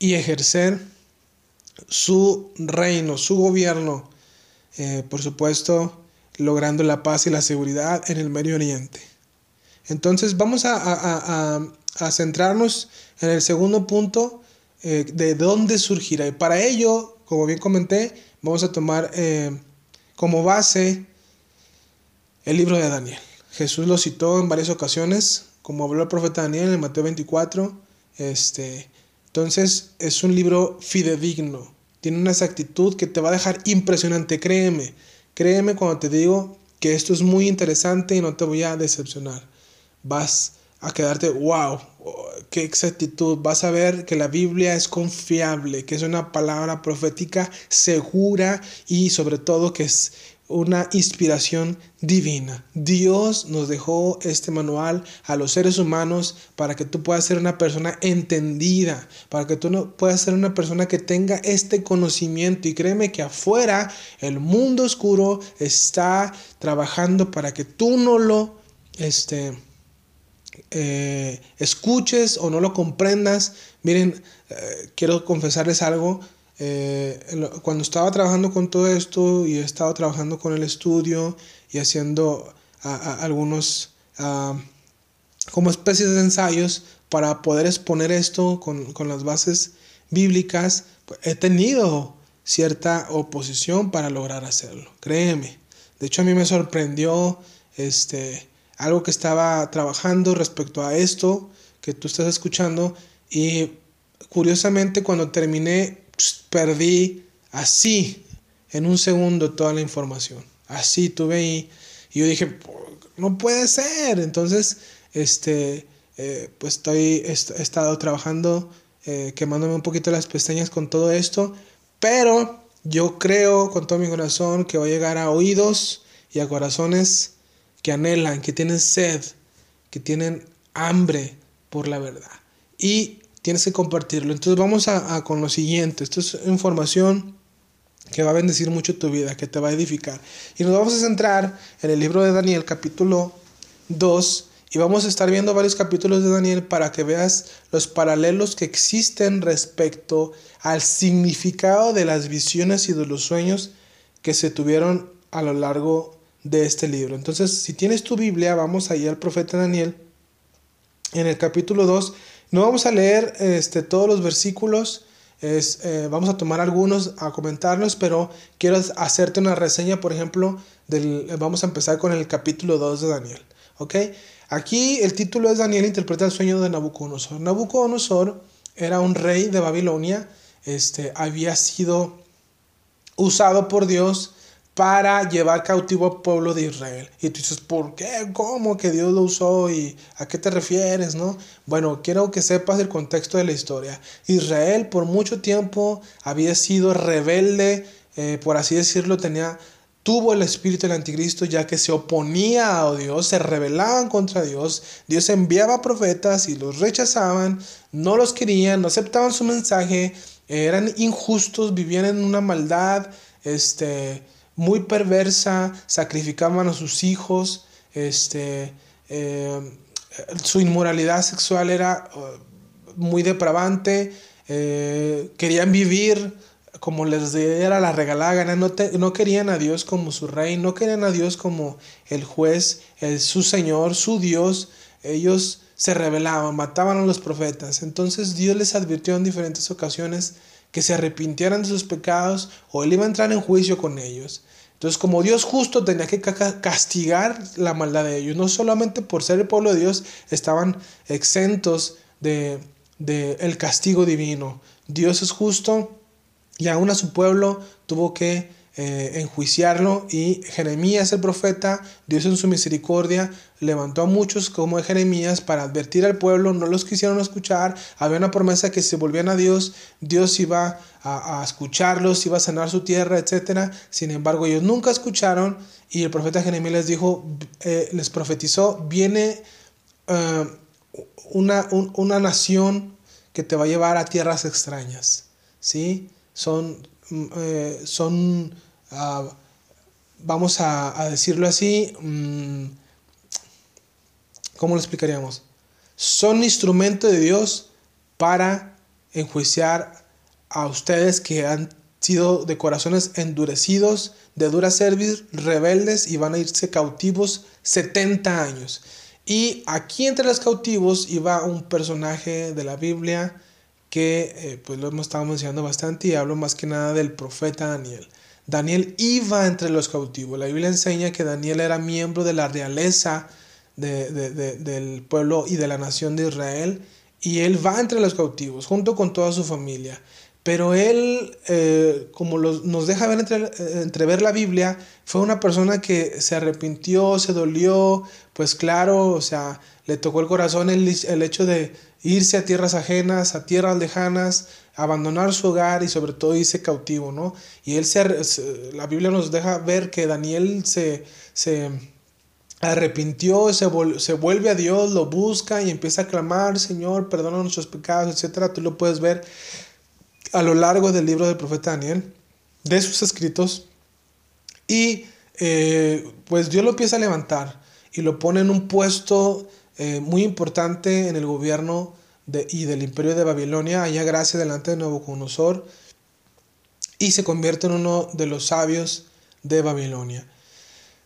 y ejercer su reino, su gobierno, por supuesto, logrando la paz y la seguridad en el Medio Oriente. Entonces vamos a, a centrarnos en el segundo punto, eh, de dónde surgirá. Y para ello, como bien comenté, vamos a tomar eh, como base el libro de Daniel. Jesús lo citó en varias ocasiones, como habló el profeta Daniel en Mateo 24. Este, entonces es un libro fidedigno, tiene una exactitud que te va a dejar impresionante, créeme, créeme cuando te digo que esto es muy interesante y no te voy a decepcionar. Vas a quedarte, wow, qué exactitud. Vas a ver que la Biblia es confiable, que es una palabra profética segura y sobre todo que es una inspiración divina. Dios nos dejó este manual a los seres humanos para que tú puedas ser una persona entendida, para que tú no puedas ser una persona que tenga este conocimiento. Y créeme que afuera el mundo oscuro está trabajando para que tú no lo este, eh, escuches o no lo comprendas. Miren, eh, quiero confesarles algo. Eh, cuando estaba trabajando con todo esto y he estado trabajando con el estudio y haciendo algunos como especies de ensayos para poder exponer esto con, con las bases bíblicas, pues, he tenido cierta oposición para lograr hacerlo, créeme. De hecho a mí me sorprendió este algo que estaba trabajando respecto a esto que tú estás escuchando y curiosamente cuando terminé perdí así en un segundo toda la información. Así tuve ahí y yo dije, no puede ser. Entonces, este, eh, pues estoy, he estado trabajando, eh, quemándome un poquito las pestañas con todo esto, pero yo creo con todo mi corazón que va a llegar a oídos y a corazones que anhelan, que tienen sed, que tienen hambre por la verdad. Y tienes que compartirlo. Entonces vamos a, con lo siguiente. Esto es información que va a bendecir mucho tu vida, que te va a edificar. Y nos vamos a centrar en el libro de Daniel capítulo 2 y vamos a estar viendo varios capítulos de Daniel para que veas los paralelos que existen respecto al significado de las visiones y de los sueños que se tuvieron a lo largo de este libro. Entonces, si tienes tu Biblia, vamos ahí al profeta Daniel. En el capítulo 2, no vamos a leer este, todos los versículos, eh, vamos a tomar algunos a comentarlos, pero quiero hacerte una reseña, por ejemplo, del, vamos a empezar con el capítulo 2 de Daniel. Aquí el título es Daniel interpreta el sueño de Nabucodonosor. Nabucodonosor era un rey de Babilonia, este, había sido usado por Dios para llevar cautivo al pueblo de Israel. Y tú dices, ¿por qué? ¿Cómo que Dios lo usó? ¿Y a qué te refieres? ¿No? Bueno, quiero que sepas el contexto de la historia. Israel por mucho tiempo había sido rebelde, eh, por así decirlo, tenía, tuvo el espíritu del anticristo ya que se oponía a Dios, se rebelaban contra Dios. Dios enviaba profetas y los rechazaban, no los querían, no aceptaban su mensaje, eran injustos, vivían en una maldad, este muy perversa, sacrificaban a sus hijos, este, eh, su inmoralidad sexual era uh, muy depravante, eh, querían vivir como les diera la regalada gana, no, no, querían a Dios como su rey, no querían a Dios como el juez, el, su Señor, su Dios, ellos se rebelaban, mataban a los profetas. Entonces Dios les advirtió en diferentes ocasiones que se arrepintieran de sus pecados o él iba a entrar en juicio con ellos. Entonces, como Dios justo tenía que castigar la maldad de ellos, no solamente por ser el pueblo de Dios, estaban exentos de, del castigo divino. Dios es justo y aún a su pueblo tuvo que eh, enjuiciarlo. Y Jeremías el profeta, Dios en su misericordia, levantó a muchos como Jeremías para advertir al pueblo, no los quisieron escuchar, había una promesa que si volvían a Dios, Dios iba a, escucharlos, iba a sanar su tierra, etc. Sin embargo, ellos nunca escucharon. Y el profeta Jeremías les dijo, eh, les profetizó, viene eh, una, una nación que te va a llevar a tierras extrañas, ¿sí? Son, eh, son ah, vamos a, decirlo así, mm, ¿cómo lo explicaríamos? Son instrumento de Dios para enjuiciar a ustedes que han sido de corazones endurecidos, de dura servir, rebeldes y van a irse cautivos 70 años. Y aquí entre los cautivos iba un personaje de la Biblia que eh, pues lo hemos estado mencionando bastante y hablo más que nada del profeta Daniel. Daniel iba entre los cautivos. La Biblia enseña que Daniel era miembro de la realeza del pueblo y de la nación de Israel y él va entre los cautivos junto con toda su familia. Pero él, eh, como nos deja ver entre, entrever la Biblia, fue una persona que se arrepintió, se dolió, pues claro, o sea, le tocó el corazón el, el hecho de irse a tierras ajenas, a tierras lejanas, abandonar su hogar y sobre todo irse cautivo, ¿no? Y él se, la Biblia nos deja ver que Daniel se, se arrepintió, se, se, vuelve a Dios, lo busca y empieza a clamar, Señor, perdona nuestros pecados, etc. Tú lo puedes ver a lo largo del libro del profeta Daniel, de sus escritos. Y eh, pues Dios lo empieza a levantar y lo pone en un puesto eh, muy importante en el gobierno y del imperio de Babilonia, allá gracia delante de Nabucodonosor, y se convierte en uno de los sabios de Babilonia.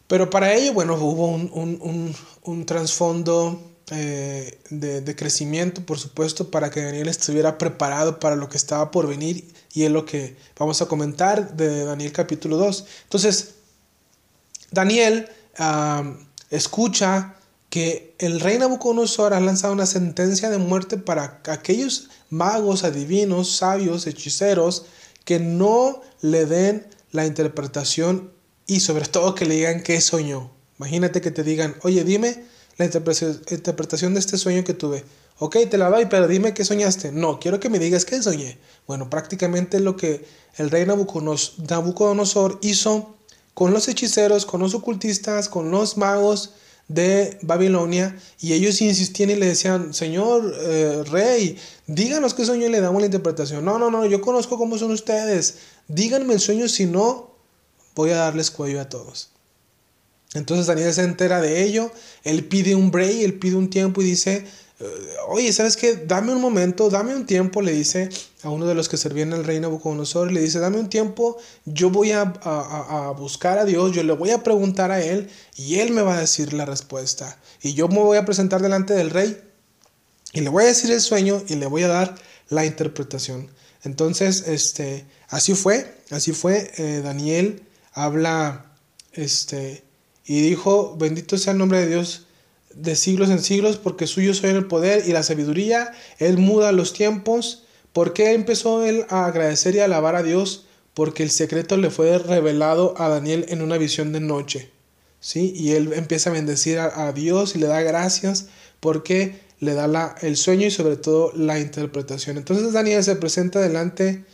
Pero para ello, bueno, hubo un, un, un, trasfondo eh, de, de, crecimiento, por supuesto, para que Daniel estuviera preparado para lo que estaba por venir, y es lo que vamos a comentar de Daniel capítulo 2. Entonces, Daniel escucha que el rey Nabucodonosor ha lanzado una sentencia de muerte para aquellos magos, adivinos, sabios, hechiceros que no le den la interpretación y sobre todo que le digan qué soñó. Imagínate que te digan, oye, dime la interpretación de este sueño que tuve. Ok, te la doy, pero dime qué soñaste. No, quiero que me digas qué soñé. Bueno, prácticamente lo que el rey Nabucodonosor hizo con los hechiceros, con los ocultistas, con los magos, de Babilonia y ellos insistían y le decían, Señor eh, Rey, díganos qué sueño y le damos la interpretación. No, no, no, yo conozco cómo son ustedes. Díganme el sueño, si no, voy a darles cuello a todos. Entonces Daniel se entera de ello, él pide un break, él pide un tiempo y dice, oye, ¿sabes qué? Dame un momento, dame un tiempo, le dice a uno de los que servían al rey Nabucodonosor, le dice, dame un tiempo, yo voy a, a, buscar a Dios, yo le voy a preguntar a Él y Él me va a decir la respuesta. Y yo me voy a presentar delante del rey y le voy a decir el sueño y le voy a dar la interpretación. Entonces, este, así fue, así fue, eh, Daniel habla, este, y dijo, bendito sea el nombre de Dios de siglos en siglos, porque suyo soy el poder y la sabiduría. Él muda los tiempos. ¿Por qué empezó él a agradecer y alabar a Dios? Porque el secreto le fue revelado a Daniel en una visión de noche. ¿sí? Y él empieza a bendecir a, Dios y le da gracias porque le da la, el sueño y sobre todo la interpretación. Entonces Daniel se presenta delante,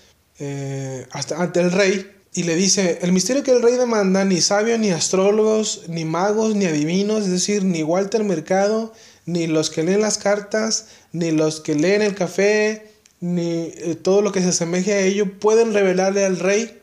eh, hasta ante el rey, y le dice, el misterio que el rey demanda, ni sabios, ni astrólogos, ni magos, ni adivinos, es decir, ni Walter Mercado, ni los que leen las cartas, ni los que leen el café, ni eh, todo lo que se asemeje a ello, pueden revelarle al rey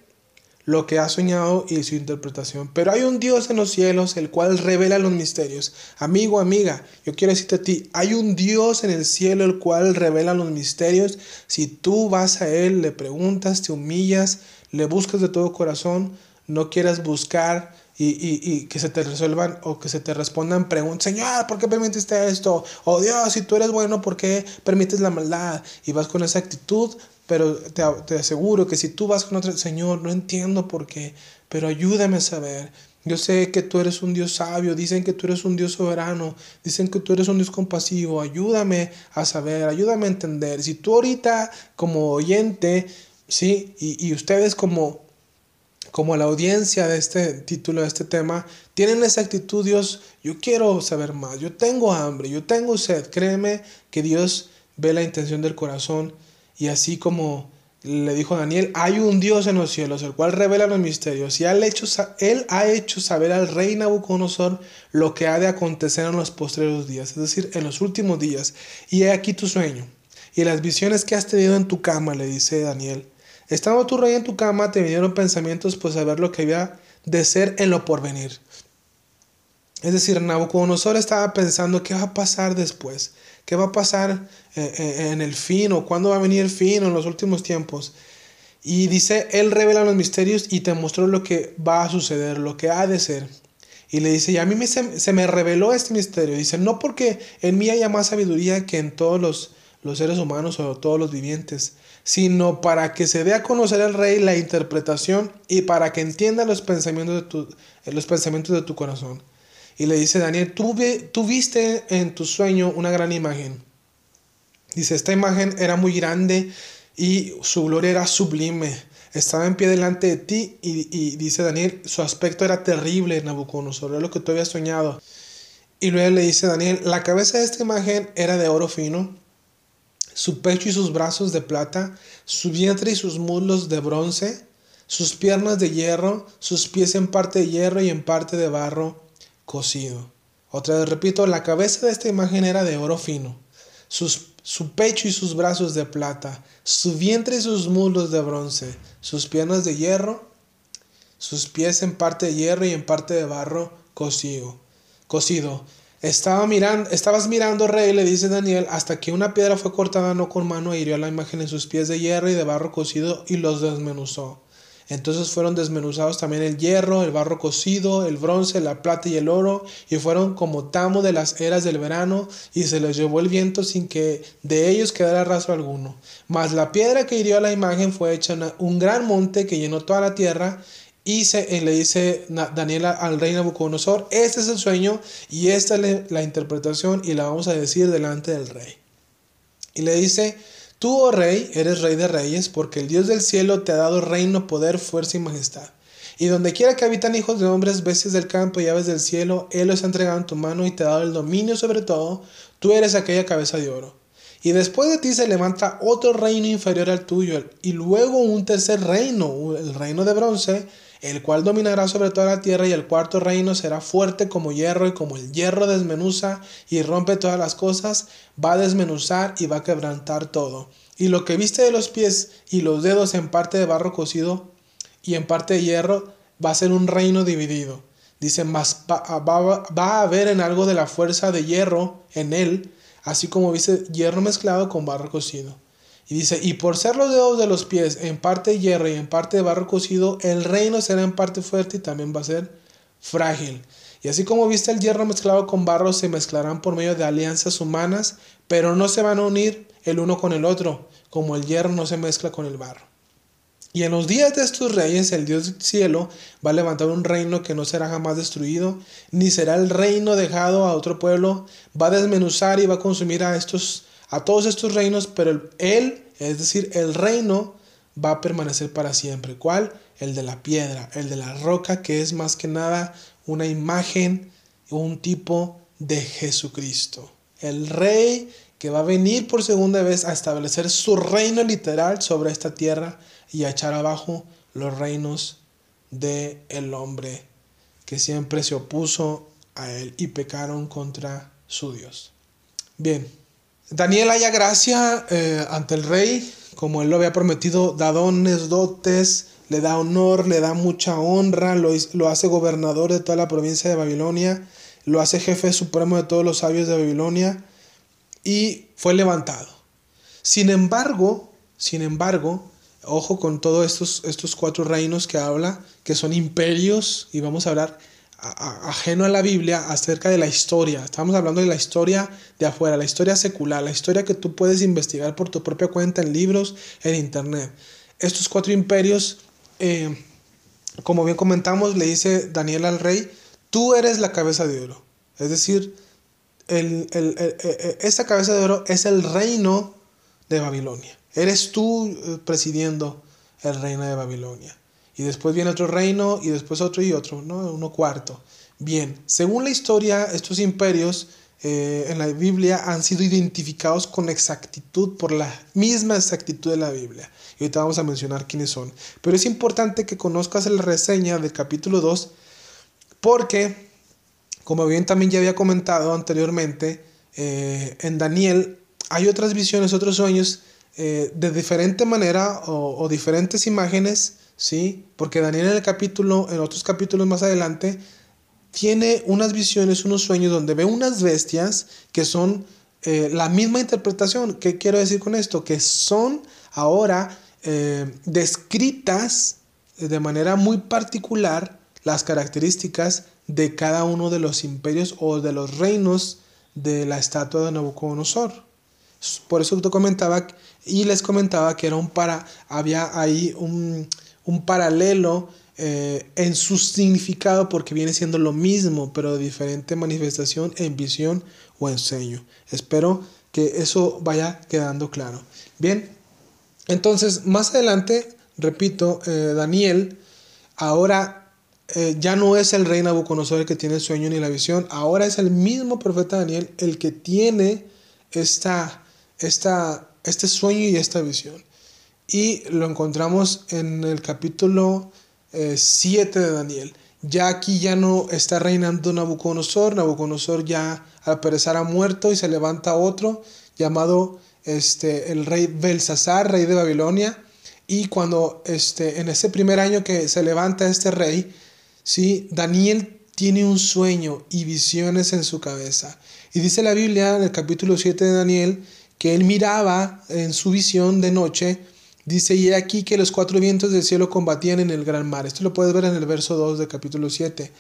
lo que ha soñado y su interpretación. Pero hay un Dios en los cielos, el cual revela los misterios. Amigo, amiga, yo quiero decirte a ti, hay un Dios en el cielo, el cual revela los misterios. Si tú vas a Él, le preguntas, te humillas, le buscas de todo corazón, no quieras buscar y, que se te resuelvan o que se te respondan preguntas, Señor, ¿por qué permitiste esto? Oh, Dios, si tú eres bueno, ¿por qué permites la maldad? Y vas con esa actitud, pero te, aseguro que si tú vas con otro, Señor, no entiendo por qué, pero ayúdame a saber. Yo sé que tú eres un Dios sabio, dicen que tú eres un Dios soberano, dicen que tú eres un Dios compasivo, ayúdame a saber, ayúdame a entender. Si tú ahorita como oyente, ¿sí? Y, y ustedes como, como la audiencia de este título, de este tema, tienen esa actitud, Dios, yo quiero saber más, yo tengo hambre, yo tengo sed, créeme que Dios ve la intención del corazón y así como le dijo Daniel, hay un Dios en los cielos, el cual revela los misterios, y él, hecho, él ha hecho saber al rey Nabucodonosor lo que ha de acontecer en los postreros días, es decir, en los últimos días. Y he aquí tu sueño, y las visiones que has tenido en tu cama, le dice Daniel. Estando tu rey en tu cama, te vinieron pensamientos, pues a ver lo que había de ser en lo porvenir. Es decir, Nabucodonosor estaba pensando qué va a pasar después. ¿Qué va a pasar eh, eh, en el fin o cuándo va a venir el fin o en los últimos tiempos? Y dice, Él revela los misterios y te mostró lo que va a suceder, lo que ha de ser. Y le dice, y a mí me, se, me reveló este misterio. Dice, no porque en mí haya más sabiduría que en todos los, los seres humanos o todos los vivientes, sino para que se dé a conocer al rey la interpretación y para que entienda los pensamientos de tu, los pensamientos de tu corazón. Y le dice Daniel, tú, viste en tu sueño una gran imagen. Dice, esta imagen era muy grande y su gloria era sublime. Estaba en pie delante de ti y, dice Daniel, su aspecto era terrible, Nabucodonosor, era lo que tú habías soñado. Y luego le dice Daniel, la cabeza de esta imagen era de oro fino, su pecho y sus brazos de plata, su vientre y sus muslos de bronce, sus piernas de hierro, sus pies en parte de hierro y en parte de barro, cocido. Otra vez repito, la cabeza de esta imagen era de oro fino, su pecho y sus brazos de plata, su vientre y sus muslos de bronce, sus piernas de hierro, sus pies en parte de hierro y en parte de barro cocido. cocido. Estaba mirando, estabas mirando, rey, le dice Daniel, hasta que una piedra fue cortada no con mano e hirió la imagen en sus pies de hierro y de barro cocido y los desmenuzó. Entonces fueron desmenuzados también el hierro, el barro cocido, el bronce, la plata y el oro, y fueron como tamo de las eras del verano, y se les llevó el viento sin que de ellos quedara rastro alguno. Mas la piedra que hirió a la imagen fue hecha un gran monte que llenó toda la tierra, y eh, le dice Daniel al rey Nabucodonosor, este es el sueño y esta es la interpretación y la vamos a decir delante del rey. Y le dice, Tú, oh rey, eres rey de reyes, porque el Dios del cielo te ha dado reino, poder, fuerza y majestad. Y donde quiera que habitan hijos de hombres, bestias del campo y aves del cielo, Él los ha entregado en tu mano y te ha dado el dominio sobre todo, tú eres aquella cabeza de oro. Y después de ti se levanta otro reino inferior al tuyo, y luego un tercer reino, el reino de bronce, el cual dominará sobre toda la tierra y el cuarto reino será fuerte como hierro y como el hierro desmenuza y rompe todas las cosas, va a desmenuzar y va a quebrantar todo. Y lo que viste de los pies y los dedos en parte de barro cocido y en parte de hierro va a ser un reino dividido. Dice, más va, va a haber en algo de la fuerza de hierro en él, así como viste hierro mezclado con barro cocido. Y dice, y por ser los dedos de los pies en parte hierro y en parte barro cocido, el reino será en parte fuerte y también va a ser frágil. Y así como viste el hierro mezclado con barro, se mezclarán por medio de alianzas humanas, pero no se van a unir el uno con el otro, como el hierro no se mezcla con el barro. Y en los días de estos reyes, el Dios del cielo va a levantar un reino que no será jamás destruido, ni será el reino dejado a otro pueblo, va a desmenuzar y va a consumir a estos a todos estos reinos, pero él, es decir, el reino va a permanecer para siempre. ¿Cuál? El de la piedra, el de la roca, que es más que nada una imagen, un tipo de Jesucristo. El rey que va a venir por segunda vez a establecer su reino literal sobre esta tierra y a echar abajo los reinos del el hombre que siempre se opuso a él y pecaron contra su Dios. Bien, Daniel haya gracia eh, ante el rey, como él lo había prometido, da dones, dotes, le da honor, le da mucha honra, lo, lo hace gobernador de toda la provincia de Babilonia, lo hace jefe supremo de todos los sabios de Babilonia y fue levantado. Sin embargo, sin embargo, ojo con todos estos, estos cuatro reinos que habla, que son imperios, y vamos a hablar ajeno a la Biblia acerca de la historia. Estamos hablando de la historia de afuera, la historia secular, la historia que tú puedes investigar por tu propia cuenta en libros, en internet. Estos cuatro imperios eh, como bien comentamos, le dice Daniel al rey, tú eres la cabeza de oro. Es decir, el, esa cabeza de oro es el reino de Babilonia. Eres tú eh, presidiendo el reino de Babilonia. Y después viene otro reino y después otro y otro, ¿no? Uno cuarto. Bien, según la historia, estos imperios eh, en la Biblia han sido identificados con exactitud por la misma exactitud de la Biblia. Y ahorita vamos a mencionar quiénes son. Pero es importante que conozcas la reseña del capítulo 2 porque, como bien también ya había comentado anteriormente, eh, en Daniel hay otras visiones, otros sueños eh, de diferente manera o, o, diferentes imágenes, ¿sí? Porque Daniel en el capítulo, en otros capítulos más adelante, tiene unas visiones, unos sueños donde ve unas bestias que son eh, la misma interpretación. ¿Qué quiero decir con esto? Que son ahora eh, descritas de manera muy particular las características de cada uno de los imperios o de los reinos de la estatua de Nabucodonosor. Por eso te comentaba y les comentaba que era un para, había ahí un, un paralelo eh, en su significado porque viene siendo lo mismo, pero de diferente manifestación en visión o en sueño. Espero que eso vaya quedando claro. Bien, entonces más adelante, repito, eh, Daniel ahora eh, ya no es el rey Nabucodonosor el que tiene el sueño ni la visión, ahora es el mismo profeta Daniel el que tiene esta, esta, este sueño y esta visión. Y lo encontramos en el capítulo 7 eh, de Daniel. Ya aquí ya no está reinando Nabucodonosor, Nabucodonosor ya al parecer ha muerto y se levanta otro llamado este, el rey Belsasar, rey de Babilonia. Y cuando este, en ese primer año que se levanta este rey, ¿sí? Daniel tiene un sueño y visiones en su cabeza. Y dice la Biblia en el capítulo 7 de Daniel que él miraba en su visión de noche Dice, y aquí que los cuatro vientos del cielo combatían en el gran mar. Esto lo puedes ver en el verso 2 del capítulo 7.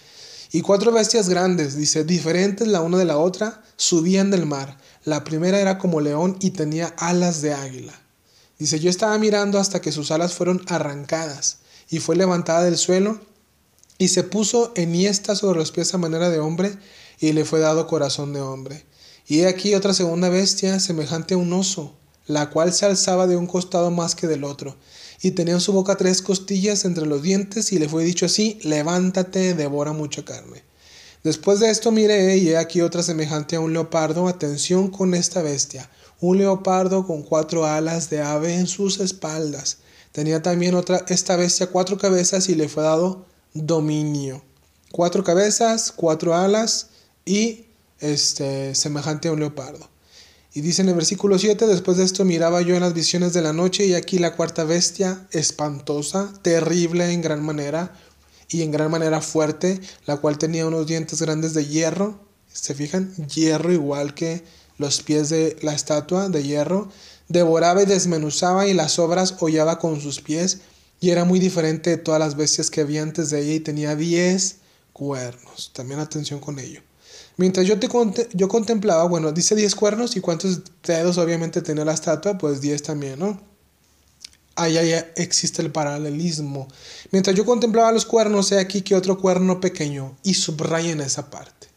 Y cuatro bestias grandes, dice, diferentes la una de la otra, subían del mar. La primera era como león y tenía alas de águila. Dice, yo estaba mirando hasta que sus alas fueron arrancadas y fue levantada del suelo y se puso enhiesta sobre los pies a manera de hombre y le fue dado corazón de hombre. Y he aquí otra segunda bestia semejante a un oso la cual se alzaba de un costado más que del otro, y tenía en su boca tres costillas entre los dientes, y le fue dicho así, levántate, devora mucha carne. Después de esto miré, y he aquí otra semejante a un leopardo, atención con esta bestia, un leopardo con cuatro alas de ave en sus espaldas. Tenía también otra, esta bestia cuatro cabezas, y le fue dado dominio. Cuatro cabezas, cuatro alas, y este, semejante a un leopardo. Y dice en el versículo 7, después de esto miraba yo en las visiones de la noche y aquí la cuarta bestia, espantosa, terrible en gran manera y en gran manera fuerte, la cual tenía unos dientes grandes de hierro, se fijan, hierro igual que los pies de la estatua de hierro, devoraba y desmenuzaba y las obras hollaba con sus pies y era muy diferente de todas las bestias que había antes de ella y tenía diez cuernos. También atención con ello. Mientras yo, te yo contemplaba, bueno, dice 10 cuernos y cuántos dedos obviamente tenía la estatua, pues 10 también, ¿no? Ahí, ahí existe el paralelismo. Mientras yo contemplaba los cuernos, he aquí que otro cuerno pequeño y subrayen esa parte.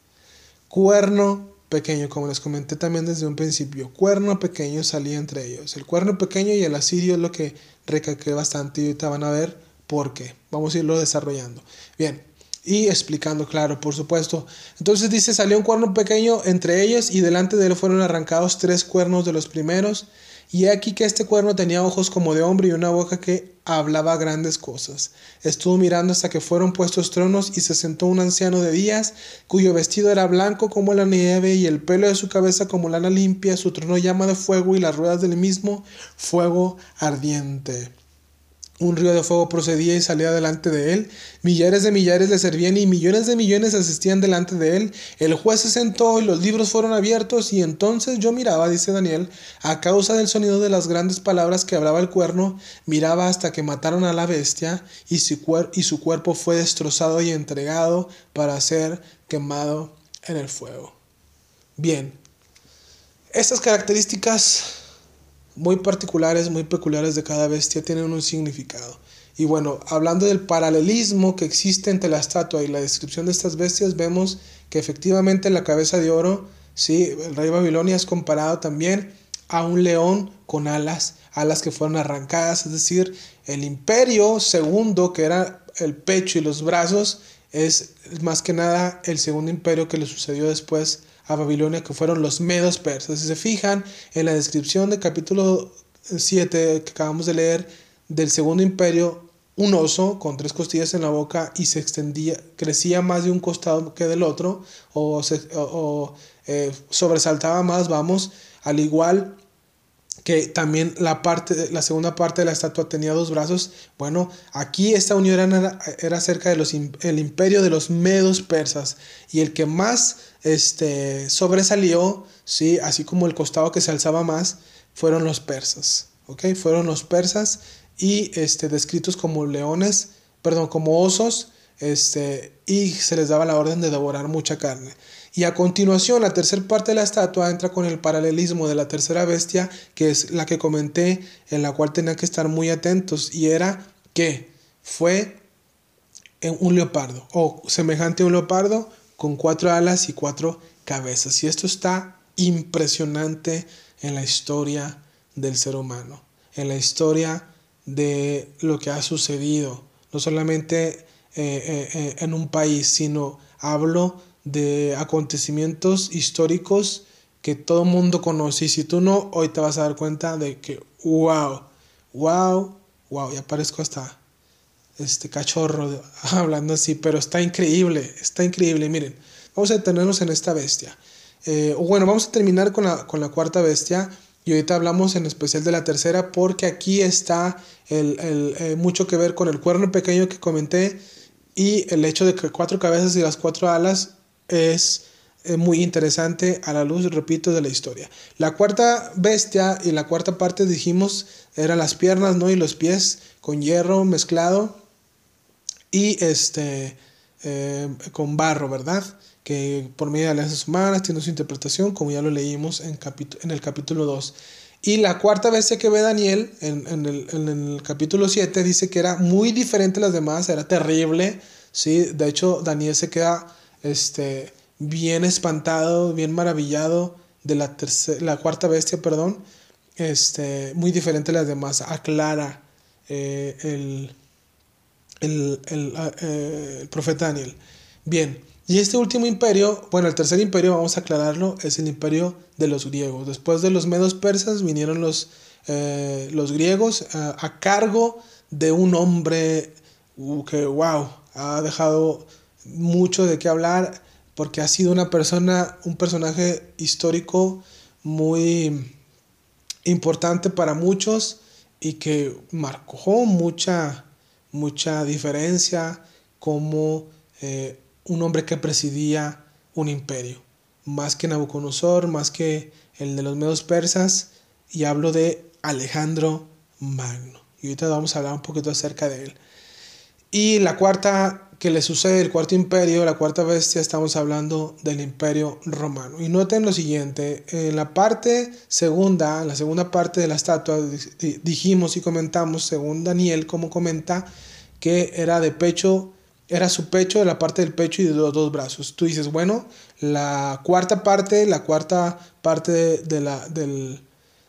Cuerno pequeño, como les comenté también desde un principio, cuerno pequeño salía entre ellos. El cuerno pequeño y el asirio es lo que recalqué bastante y ahorita van a ver por qué. Vamos a irlo desarrollando. Bien, y explicando, claro, por supuesto. Entonces dice, salió un cuerno pequeño entre ellos y delante de él fueron arrancados tres cuernos de los primeros. Y aquí que este cuerno tenía ojos como de hombre y una boca que hablaba grandes cosas. Estuvo mirando hasta que fueron puestos tronos y se sentó un anciano de días, cuyo vestido era blanco como la nieve y el pelo de su cabeza como lana limpia, su trono llama de fuego y las ruedas del mismo fuego ardiente. Un río de fuego procedía y salía delante de él. Millares de millares le servían y millones de millones asistían delante de él. El juez se sentó y los libros fueron abiertos y entonces yo miraba, dice Daniel, a causa del sonido de las grandes palabras que hablaba el cuerno, miraba hasta que mataron a la bestia y su, cuerpo fue destrozado y entregado para ser quemado en el fuego. Bien, estas características muy particulares, muy peculiares de cada bestia tienen un significado. Y bueno, hablando del paralelismo que existe entre la estatua y la descripción de estas bestias, vemos que efectivamente la cabeza de oro, sí, el rey Babilonia es comparado también a un león con alas, alas que fueron arrancadas, es decir, el imperio segundo, que era el pecho y los brazos, es más que nada el segundo imperio que le sucedió después a Babilonia, que fueron los medos persas. Si se fijan en la descripción del capítulo 7 que acabamos de leer del segundo imperio, un oso con tres costillas en la boca y se extendía, crecía más de un costado que del otro, o, eh, sobresaltaba más, vamos, al igual que también la, parte, la segunda parte de la estatua tenía dos brazos. Bueno, aquí esta unión era, era cerca del el imperio de los medos persas y el que más este, sobresalió, ¿sí? así como el costado que se alzaba más, fueron los persas. ¿ok? Fueron los persas y este, descritos como leones, perdón, como osos, este, y se les daba la orden de devorar mucha carne. Y a continuación, la tercera parte de la estatua entra con el paralelismo de la tercera bestia, que es la que comenté, en la cual tenían que estar muy atentos, y era que fue un leopardo, o semejante a un leopardo, con cuatro alas y cuatro cabezas. Y esto está impresionante en la historia del ser humano, en la historia de lo que ha sucedido, no solamente eh, eh, eh, en un país, sino hablo de acontecimientos históricos que todo mundo conoce. Y si tú no, hoy te vas a dar cuenta de que, wow, wow, wow, ya parezco hasta este cachorro hablando así, pero está increíble, está increíble. Miren, vamos a detenernos en esta bestia. Eh, bueno, vamos a terminar con la, con la cuarta bestia. Y ahorita hablamos en especial de la tercera porque aquí está el, el, eh, mucho que ver con el cuerno pequeño que comenté y el hecho de que cuatro cabezas y las cuatro alas es eh, muy interesante a la luz, repito, de la historia. La cuarta bestia y la cuarta parte dijimos eran las piernas, ¿no? Y los pies con hierro mezclado y este eh, con barro, ¿verdad? Que por medio de alianzas humanas tiene su interpretación, como ya lo leímos en, en el capítulo 2. Y la cuarta bestia que ve Daniel en, en, el, en, el, capítulo 7 dice que era muy diferente a las demás, era terrible. ¿sí? De hecho, Daniel se queda este, bien espantado, bien maravillado de la, la cuarta bestia, perdón, este, muy diferente a las demás, aclara eh, el, el, el, ah, eh, el, profeta Daniel. Bien, y este último imperio, bueno, el tercer imperio, vamos a aclararlo, es el imperio de los griegos. Después de los medos persas vinieron los, eh, los griegos a cargo de un hombre uh, que, wow, ha dejado mucho de qué hablar porque ha sido una persona, un personaje histórico muy importante para muchos y que marcó mucha, mucha diferencia como eh, un hombre que presidía un imperio, más que Nabucodonosor, más que el de los medios persas, y hablo de Alejandro Magno. Y ahorita vamos a hablar un poquito acerca de él. Y la cuarta que le sucede el cuarto imperio, la cuarta bestia, estamos hablando del imperio romano. Y noten lo siguiente, en la parte segunda, la segunda parte de la estatua, dijimos y comentamos, según Daniel, como comenta, que era de pecho, era su pecho, de la parte del pecho y de los dos brazos. Tú dices, bueno, la cuarta parte, la cuarta parte de, la, del,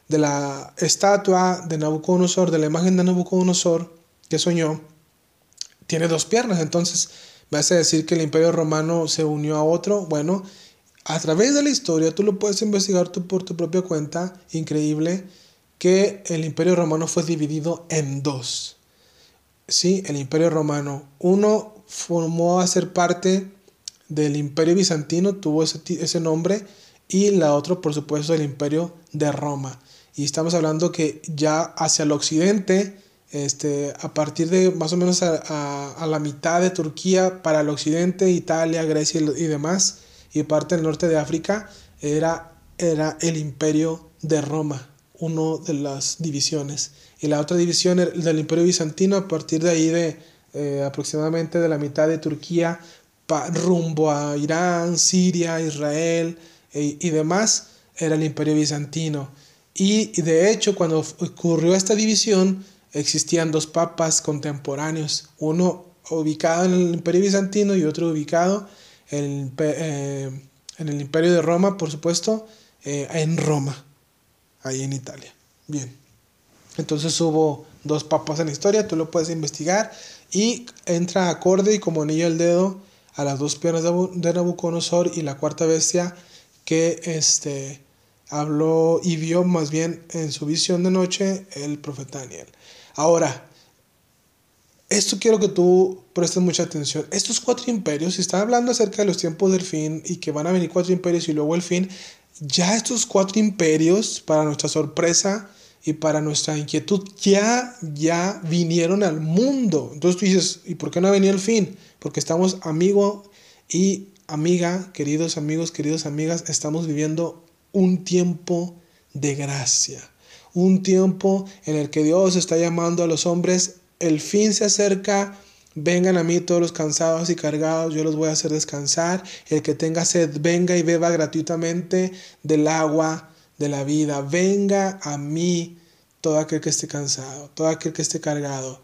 de la estatua de Nabucodonosor, de la imagen de Nabucodonosor que soñó, tiene dos piernas. Entonces, me hace decir que el imperio romano se unió a otro. Bueno, a través de la historia tú lo puedes investigar tú por tu propia cuenta. Increíble que el imperio romano fue dividido en dos. Sí, el imperio romano. Uno formó a ser parte del imperio bizantino, tuvo ese, ese nombre, y la otra, por supuesto, el imperio de Roma. Y estamos hablando que ya hacia el occidente este, a partir de más o menos a, la mitad de Turquía para el occidente, Italia, Grecia y, demás, y parte del norte de África, era, era el imperio de Roma, una de las divisiones. Y la otra división del imperio bizantino, a partir de ahí de eh, aproximadamente de la mitad de Turquía, rumbo a Irán, Siria, Israel e, y demás, era el imperio bizantino. Y de hecho, cuando ocurrió esta división, existían dos papas contemporáneos, uno ubicado en el Imperio Bizantino y otro ubicado en el, eh, Imperio de Roma, por supuesto, eh, en Roma, ahí en Italia. Bien, entonces hubo dos papas en la historia, tú lo puedes investigar y entra acorde y como anillo al dedo a las dos piernas de Nabucodonosor y la cuarta bestia que este, habló y vio más bien en su visión de noche el profeta Daniel. Ahora, esto quiero que tú prestes mucha atención. Estos cuatro imperios, si están hablando acerca de los tiempos del fin y que van a venir cuatro imperios y luego el fin, ya estos cuatro imperios, para nuestra sorpresa y para nuestra inquietud, ya, ya vinieron al mundo. Entonces tú dices, ¿y por qué no ha venido el fin? Porque estamos amigo y amiga, queridos amigos, queridas amigas, estamos viviendo un tiempo de gracia. Un tiempo en el que Dios está llamando a los hombres, el fin se acerca, vengan a mí todos los cansados y cargados, yo los voy a hacer descansar. El que tenga sed, venga y beba gratuitamente del agua de la vida. Venga a mí todo aquel que esté cansado, todo aquel que esté cargado.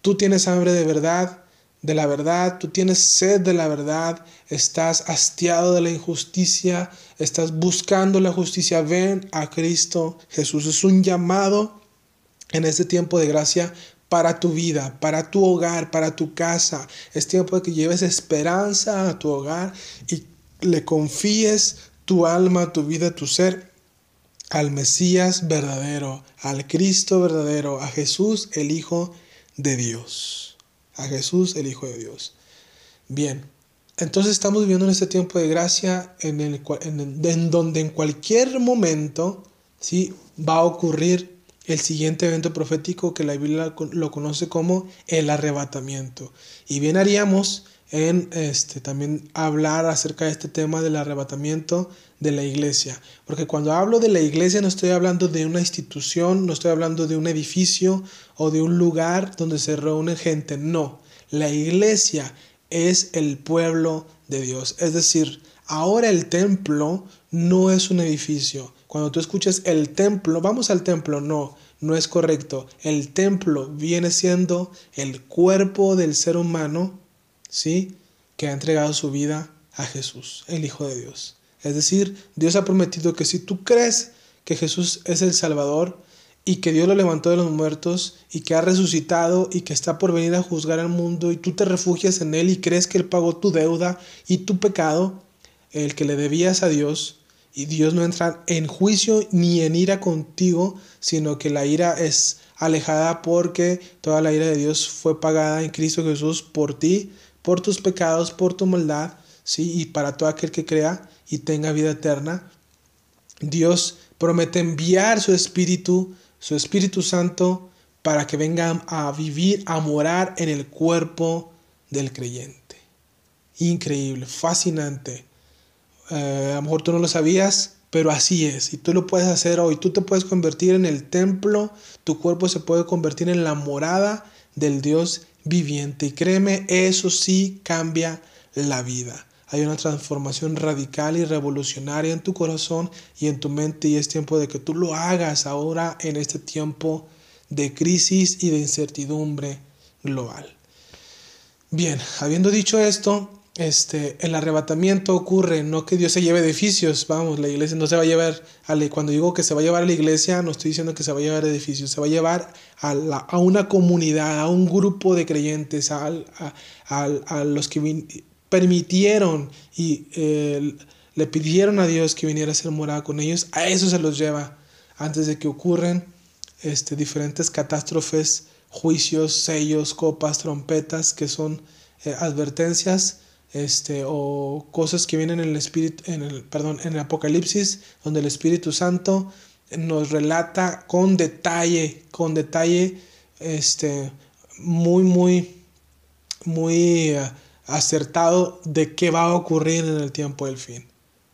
Tú tienes hambre de verdad, de la verdad, tú tienes sed de la verdad, estás hastiado de la injusticia, estás buscando la justicia, ven a Cristo Jesús. Es un llamado en este tiempo de gracia para tu vida, para tu hogar, para tu casa. Es tiempo de que lleves esperanza a tu hogar y le confíes tu alma, tu vida, tu ser al Mesías verdadero, al Cristo verdadero, a Jesús el Hijo de Dios a Jesús, el Hijo de Dios. Bien, entonces estamos viviendo en este tiempo de gracia en, el, en, donde en cualquier momento ¿sí? va a ocurrir el siguiente evento profético que la Biblia lo conoce como el arrebatamiento. Y bien haríamos en este, también hablar acerca de este tema del arrebatamiento de la iglesia. Porque cuando hablo de la iglesia no estoy hablando de una institución, no estoy hablando de un edificio o de un lugar donde se reúne gente. No, la iglesia es el pueblo de Dios. Es decir, ahora el templo no es un edificio. Cuando tú escuchas el templo, vamos al templo, no, no es correcto. El templo viene siendo el cuerpo del ser humano, ¿sí? Que ha entregado su vida a Jesús, el Hijo de Dios. Es decir, Dios ha prometido que si tú crees que Jesús es el Salvador y que Dios lo levantó de los muertos y que ha resucitado y que está por venir a juzgar al mundo y tú te refugias en Él y crees que Él pagó tu deuda y tu pecado, el que le debías a Dios, y Dios no entra en juicio ni en ira contigo, sino que la ira es alejada porque toda la ira de Dios fue pagada en Cristo Jesús por ti, por tus pecados, por tu maldad, ¿sí? y para todo aquel que crea y tenga vida eterna. Dios promete enviar su Espíritu, su Espíritu Santo, para que venga a vivir, a morar en el cuerpo del creyente. Increíble, fascinante. Eh, a lo mejor tú no lo sabías, pero así es. Y tú lo puedes hacer hoy. Tú te puedes convertir en el templo, tu cuerpo se puede convertir en la morada del Dios viviente. Y créeme, eso sí cambia la vida. Hay una transformación radical y revolucionaria en tu corazón y en tu mente y es tiempo de que tú lo hagas ahora en este tiempo de crisis y de incertidumbre global. Bien, habiendo dicho esto, este, el arrebatamiento ocurre, no que Dios se lleve edificios, vamos, la iglesia no se va a llevar, cuando digo que se va a llevar a la iglesia, no estoy diciendo que se va a llevar edificios, se va a llevar a, a una comunidad, a un grupo de creyentes, a, a los que permitieron y eh, le pidieron a Dios que viniera a ser morada con ellos, a eso se los lleva antes de que ocurren este, diferentes catástrofes, juicios, sellos, copas, trompetas, que son eh, advertencias este, o cosas que vienen en el, espíritu, en el, perdón, en el Apocalipsis, donde el Espíritu Santo nos relata con detalle, con detalle, este, muy, muy, muy... Eh, acertado de qué va a ocurrir en el tiempo del fin.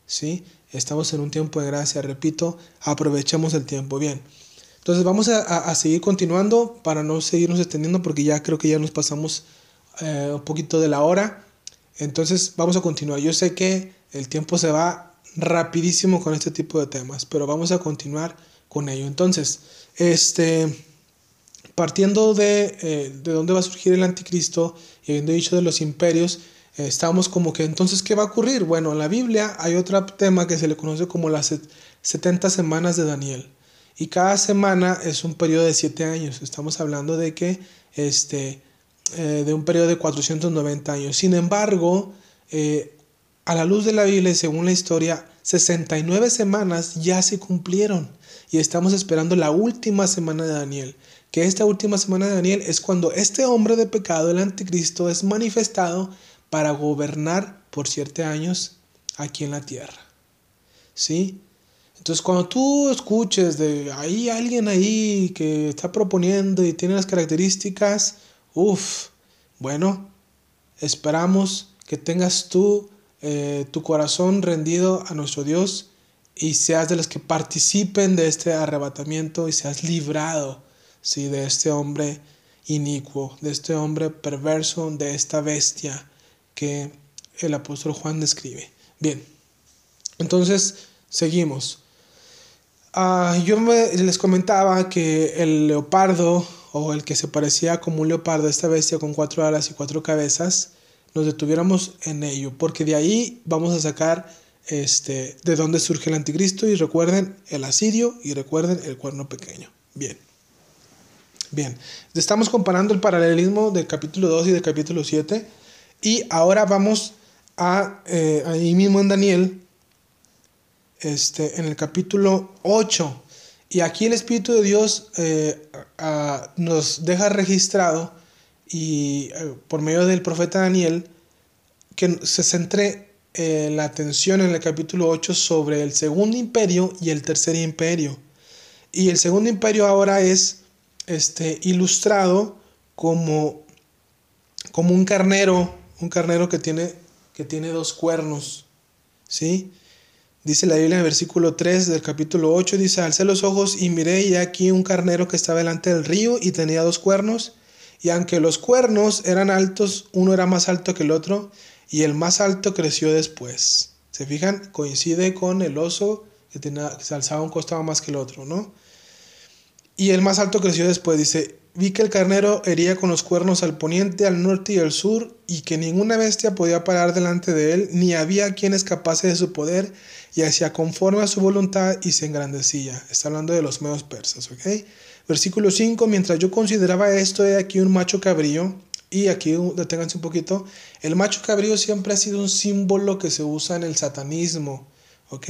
¿Sí? Estamos en un tiempo de gracia, repito, aprovechemos el tiempo. Bien. Entonces vamos a, seguir continuando para no seguirnos extendiendo porque ya creo que ya nos pasamos eh, un poquito de la hora. Entonces vamos a continuar. Yo sé que el tiempo se va rapidísimo con este tipo de temas, pero vamos a continuar con ello. Entonces, este, partiendo de, eh, de dónde va a surgir el anticristo y habiendo dicho de los imperios, eh, estamos como que entonces, ¿qué va a ocurrir? Bueno, en la Biblia hay otro tema que se le conoce como las 70 semanas de Daniel. Y cada semana es un periodo de 7 años. Estamos hablando de que, este, eh, de un periodo de 490 años. Sin embargo, a la luz de la Biblia, según la historia, 69 semanas ya se cumplieron y estamos esperando la última semana de Daniel. Que esta última semana de Daniel es cuando este hombre de pecado, el anticristo, es manifestado para gobernar por siete años aquí en la tierra. ¿Sí? Entonces cuando tú escuches de hay alguien ahí que está proponiendo y tiene las características, uff, bueno, esperamos que tengas tú eh, tu corazón rendido a nuestro Dios y seas de los que participen de este arrebatamiento y seas librado ¿sí? de este hombre inicuo, de este hombre perverso, de esta bestia que el apóstol Juan describe. Bien, entonces seguimos. Ah, yo les comentaba que el leopardo o el que se parecía como un leopardo, esta bestia con cuatro alas y cuatro cabezas, nos detuviéramos en ello, porque de ahí vamos a sacar este, de dónde surge el anticristo y recuerden el asirio y recuerden el cuerno pequeño. Bien. Bien, estamos comparando el paralelismo del capítulo 2 y del capítulo 7 y ahora vamos a eh, ahí mismo en Daniel, este, en el capítulo 8 y aquí el Espíritu de Dios eh, nos deja registrado y eh, por medio del profeta Daniel que se centre la atención en el capítulo 8 sobre el segundo imperio y el tercer imperio. Y el segundo imperio ahora es este, ilustrado como, como un carnero, un carnero que tiene, que tiene dos cuernos. ¿sí? Dice la Biblia en versículo 3 del capítulo 8, dice, alcé los ojos y miré y aquí un carnero que estaba delante del río y tenía dos cuernos, y aunque los cuernos eran altos, uno era más alto que el otro, y el más alto creció después. ¿Se fijan? Coincide con el oso que, tenía, que se alzaba un costado más que el otro, ¿no? Y el más alto creció después, dice, vi que el carnero hería con los cuernos al poniente, al norte y al sur, y que ninguna bestia podía parar delante de él, ni había quien escapase de su poder, y hacía conforme a su voluntad y se engrandecía. Está hablando de los medios persas, ¿ok? Versículo 5, mientras yo consideraba esto, he aquí un macho cabrío, y aquí deténganse un poquito, el macho cabrío siempre ha sido un símbolo que se usa en el satanismo, ¿ok?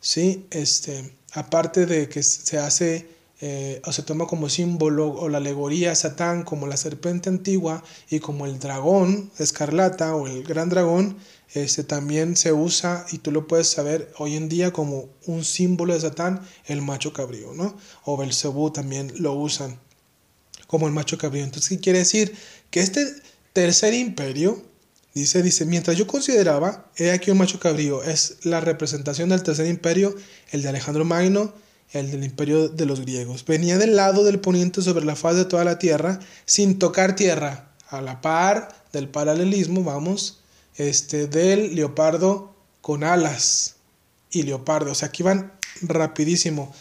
Sí, este, aparte de que se hace eh, o se toma como símbolo o la alegoría Satán como la serpiente antigua y como el dragón escarlata o el gran dragón, este, también se usa y tú lo puedes saber hoy en día como un símbolo de Satán, el macho cabrío, ¿no? O Belcebú también lo usan como el macho cabrío. Entonces, ¿qué quiere decir? Que este tercer imperio, dice, dice, mientras yo consideraba, he aquí un macho cabrío, es la representación del tercer imperio, el de Alejandro Magno, el del imperio de los griegos. Venía del lado del poniente sobre la faz de toda la tierra, sin tocar tierra, a la par del paralelismo, vamos, este, del leopardo con alas y leopardo. O sea, aquí van rapidísimo.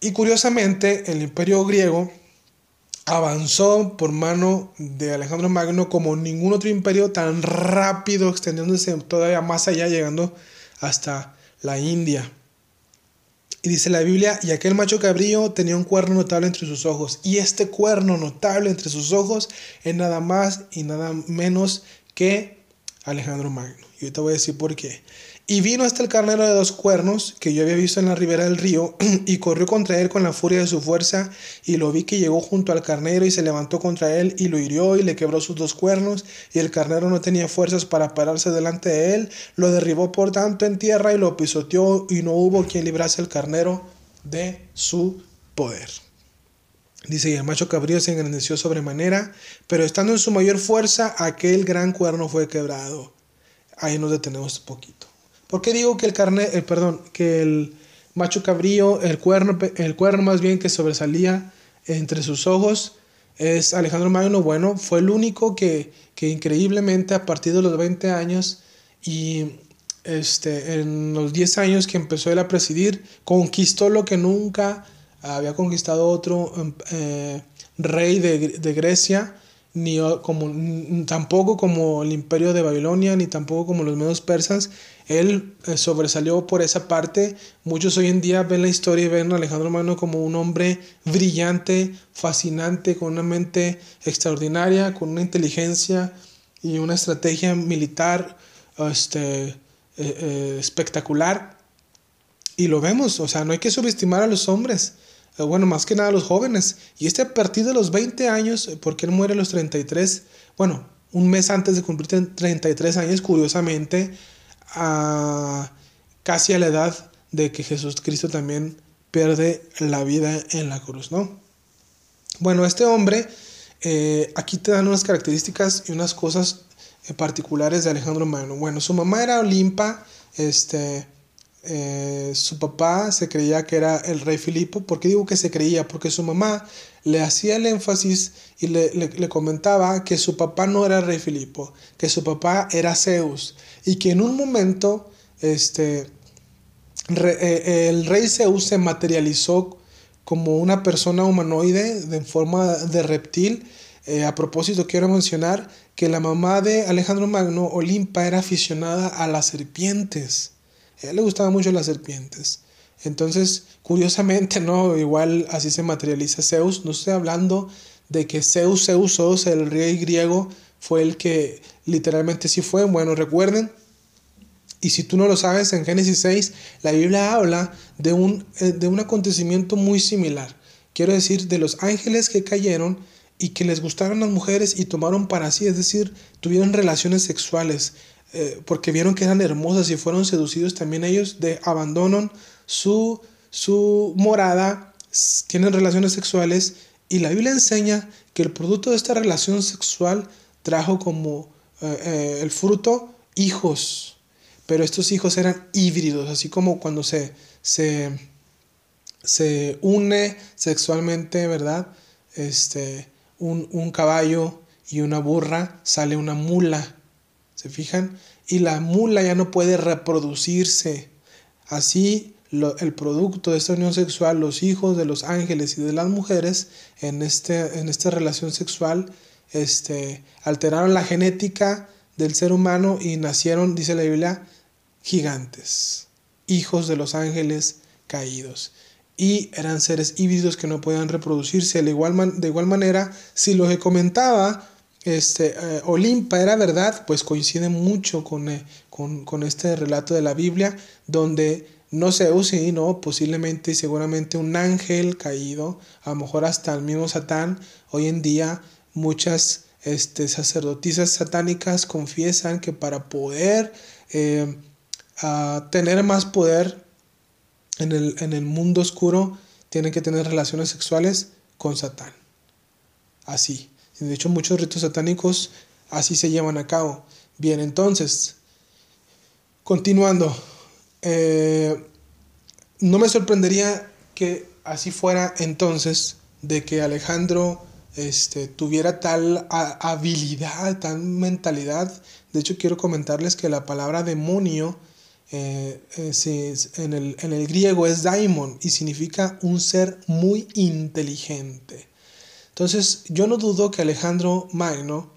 Y curiosamente, el imperio griego avanzó por mano de Alejandro Magno como ningún otro imperio tan rápido, extendiéndose todavía más allá, llegando hasta la India. Y dice la Biblia, y aquel macho cabrío tenía un cuerno notable entre sus ojos, y este cuerno notable entre sus ojos es nada más y nada menos que Alejandro Magno. Y te voy a decir por qué. Y vino hasta el carnero de dos cuernos que yo había visto en la ribera del río, y corrió contra él con la furia de su fuerza, y lo vi que llegó junto al carnero y se levantó contra él, y lo hirió y le quebró sus dos cuernos, y el carnero no tenía fuerzas para pararse delante de él, lo derribó por tanto en tierra y lo pisoteó, y no hubo quien librase al carnero de su poder. Dice, y el macho cabrío se engrandeció sobremanera, pero estando en su mayor fuerza, aquel gran cuerno fue quebrado. Ahí nos detenemos un poquito. ¿Por qué digo que el carne, el, perdón, que el macho cabrío, el cuerno, el cuerno más bien que sobresalía entre sus ojos, es Alejandro Magno? Bueno, fue el único que, que increíblemente a partir de los 20 años y este, en los 10 años que empezó él a presidir, conquistó lo que nunca había conquistado otro em, eh, rey de, Grecia, ni como, tampoco como el imperio de Babilonia, ni tampoco como los medios persas. Él eh, sobresalió por esa parte. Muchos hoy en día ven la historia y ven a Alejandro Magno como un hombre brillante, fascinante, con una mente extraordinaria, con una inteligencia y una estrategia militar este, eh, espectacular. Y lo vemos, o sea, no hay que subestimar a los hombres. Eh, bueno, más que nada los jóvenes. Y este a partir de los 20 años, eh, porque él muere a los 33, bueno, un mes antes de cumplir 33 años, curiosamente, a, casi a la edad de que Jesús Cristo también pierde la vida en la cruz, ¿no? Bueno, este hombre, eh, aquí te dan unas características y unas cosas particulares de Alejandro Magno. Bueno, su mamá era Olimpa, este, eh, su papá se creía que era el rey Filipo. ¿Por qué digo que se creía? Porque su mamá le hacía el énfasis y le, comentaba que su papá no era el rey Filipo, que su papá era Zeus y que en un momento este, eh, el rey Zeus se materializó como una persona humanoide de forma de reptil. Eh, a propósito, quiero mencionar que la mamá de Alejandro Magno, Olimpa, era aficionada a las serpientes. A él le gustaban mucho las serpientes. Entonces, curiosamente, ¿no? Igual así se materializa Zeus. No estoy hablando de que Zeus, Zeus, el rey griego, fue el que literalmente sí fue. Bueno, recuerden, y si tú no lo sabes, en Génesis 6, la Biblia habla de un, eh, de un acontecimiento muy similar. Quiero decir, de los ángeles que cayeron y que les gustaron las mujeres y tomaron para sí, es decir, tuvieron relaciones sexuales. Eh, porque vieron que eran hermosas y fueron seducidos también ellos, abandonan su, su morada, tienen relaciones sexuales y la Biblia enseña que el producto de esta relación sexual trajo como eh, eh, el fruto hijos, pero estos hijos eran híbridos, así como cuando se, se, se une sexualmente, ¿verdad? Este, un, un caballo y una burra, sale una mula. ¿Se fijan? Y la mula ya no puede reproducirse. Así el producto de esta unión sexual, los hijos de los ángeles y de las mujeres en, este, en esta relación sexual, este, alteraron la genética del ser humano y nacieron, dice la Biblia, gigantes, hijos de los ángeles caídos. Y eran seres híbridos que no podían reproducirse. De igual, de igual manera, si lo que comentaba este, eh, Olimpa era verdad, pues coincide mucho eh, con, con, este relato de la Biblia, donde no Zeus, sino posiblemente y seguramente un ángel caído, a lo mejor hasta el mismo Satán. Hoy en día muchas este, sacerdotisas satánicas confiesan que para poder eh, tener más poder en el, en el mundo oscuro, tienen que tener relaciones sexuales con Satán. Así. De hecho, muchos ritos satánicos así se llevan a cabo. Bien, entonces, continuando, eh, no me sorprendería que así fuera entonces de que Alejandro este, tuviera tal habilidad, tal mentalidad. De hecho, quiero comentarles que la palabra demonio eh, en, el, en el griego es daimon y significa un ser muy inteligente. Entonces, yo no dudo que Alejandro Magno,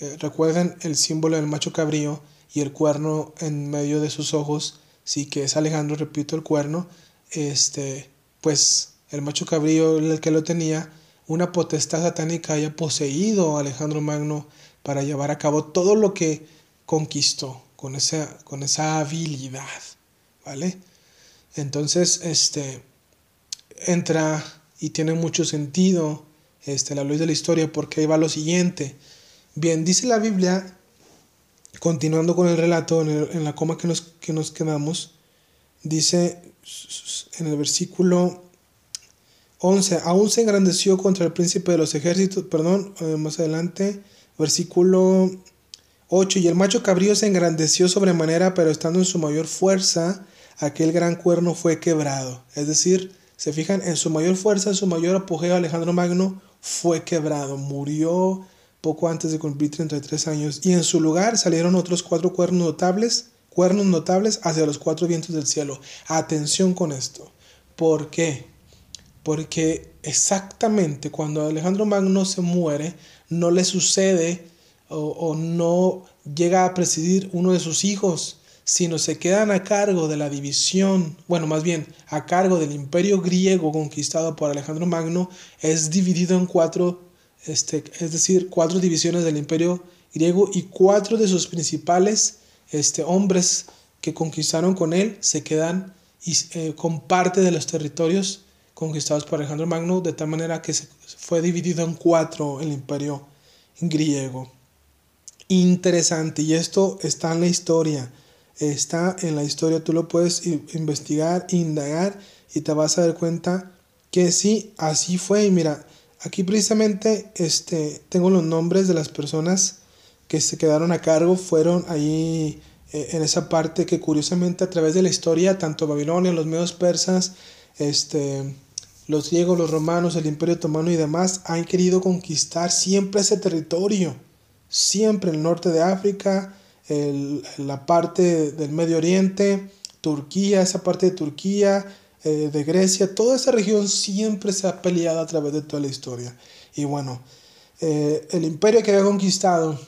eh, recuerden el símbolo del macho cabrío y el cuerno en medio de sus ojos, sí que es Alejandro, repito, el cuerno, este, pues el macho cabrío, el que lo tenía, una potestad satánica haya poseído a Alejandro Magno para llevar a cabo todo lo que conquistó con esa, con esa habilidad, ¿vale? Entonces, este, entra y tiene mucho sentido este, la luz de la historia, porque ahí va lo siguiente. Bien, dice la Biblia, continuando con el relato, en, la coma que nos, que nos quedamos, dice en el versículo 11, aún se engrandeció contra el príncipe de los ejércitos, perdón, eh, más adelante, versículo 8, y el macho cabrío se engrandeció sobremanera, pero estando en su mayor fuerza, aquel gran cuerno fue quebrado. Es decir, se fijan, en su mayor fuerza, en su mayor apogeo, Alejandro Magno fue quebrado, murió poco antes de cumplir 33 años, y en su lugar salieron otros cuatro cuernos notables, cuernos notables hacia los cuatro vientos del cielo. Atención con esto. ¿Por qué? porque exactamente cuando Alejandro Magno se muere, no le sucede o, no llega a presidir uno de sus hijos, sino se quedan a cargo de la división, bueno, más bien a cargo del imperio griego conquistado por Alejandro Magno, es dividido en cuatro, este, es decir, cuatro divisiones del imperio griego y cuatro de sus principales este, hombres que conquistaron con él se quedan y, eh, con parte de los territorios conquistados por Alejandro Magno, de tal manera que se fue dividido en cuatro el imperio griego. Interesante, y esto está en la historia, está en la historia, tú lo puedes investigar, indagar y te vas a dar cuenta que sí, así fue. Y mira, aquí precisamente este, tengo los nombres de las personas que se quedaron a cargo, fueron ahí eh, en esa parte que curiosamente a través de la historia, tanto Babilonia, los medios persas, este, los griegos, los romanos, el imperio otomano y demás han querido conquistar siempre ese territorio, siempre el norte de África, la parte del Medio Oriente, Turquía, esa parte de Turquía, eh, de Grecia, toda esa región siempre se ha peleado a través de toda la historia. Y bueno, eh, el imperio que había conquistado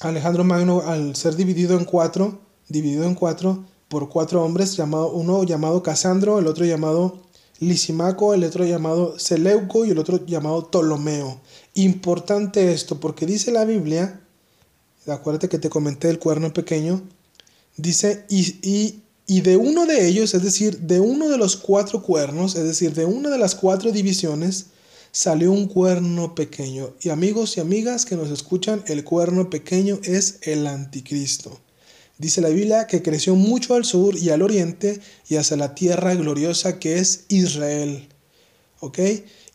Alejandro Magno, al ser dividido en cuatro, dividido en cuatro por cuatro hombres, llamado, uno llamado Casandro, el otro llamado Lisimaco, el otro llamado Seleuco y el otro llamado Ptolomeo. Importante esto porque dice la Biblia, acuérdate que te comenté el cuerno pequeño, dice, y, y, y de uno de ellos, es decir, de uno de los cuatro cuernos, es decir, de una de las cuatro divisiones, salió un cuerno pequeño. Y amigos y amigas que nos escuchan, el cuerno pequeño es el anticristo. Dice la Biblia que creció mucho al sur y al oriente y hacia la tierra gloriosa que es Israel. ¿Ok?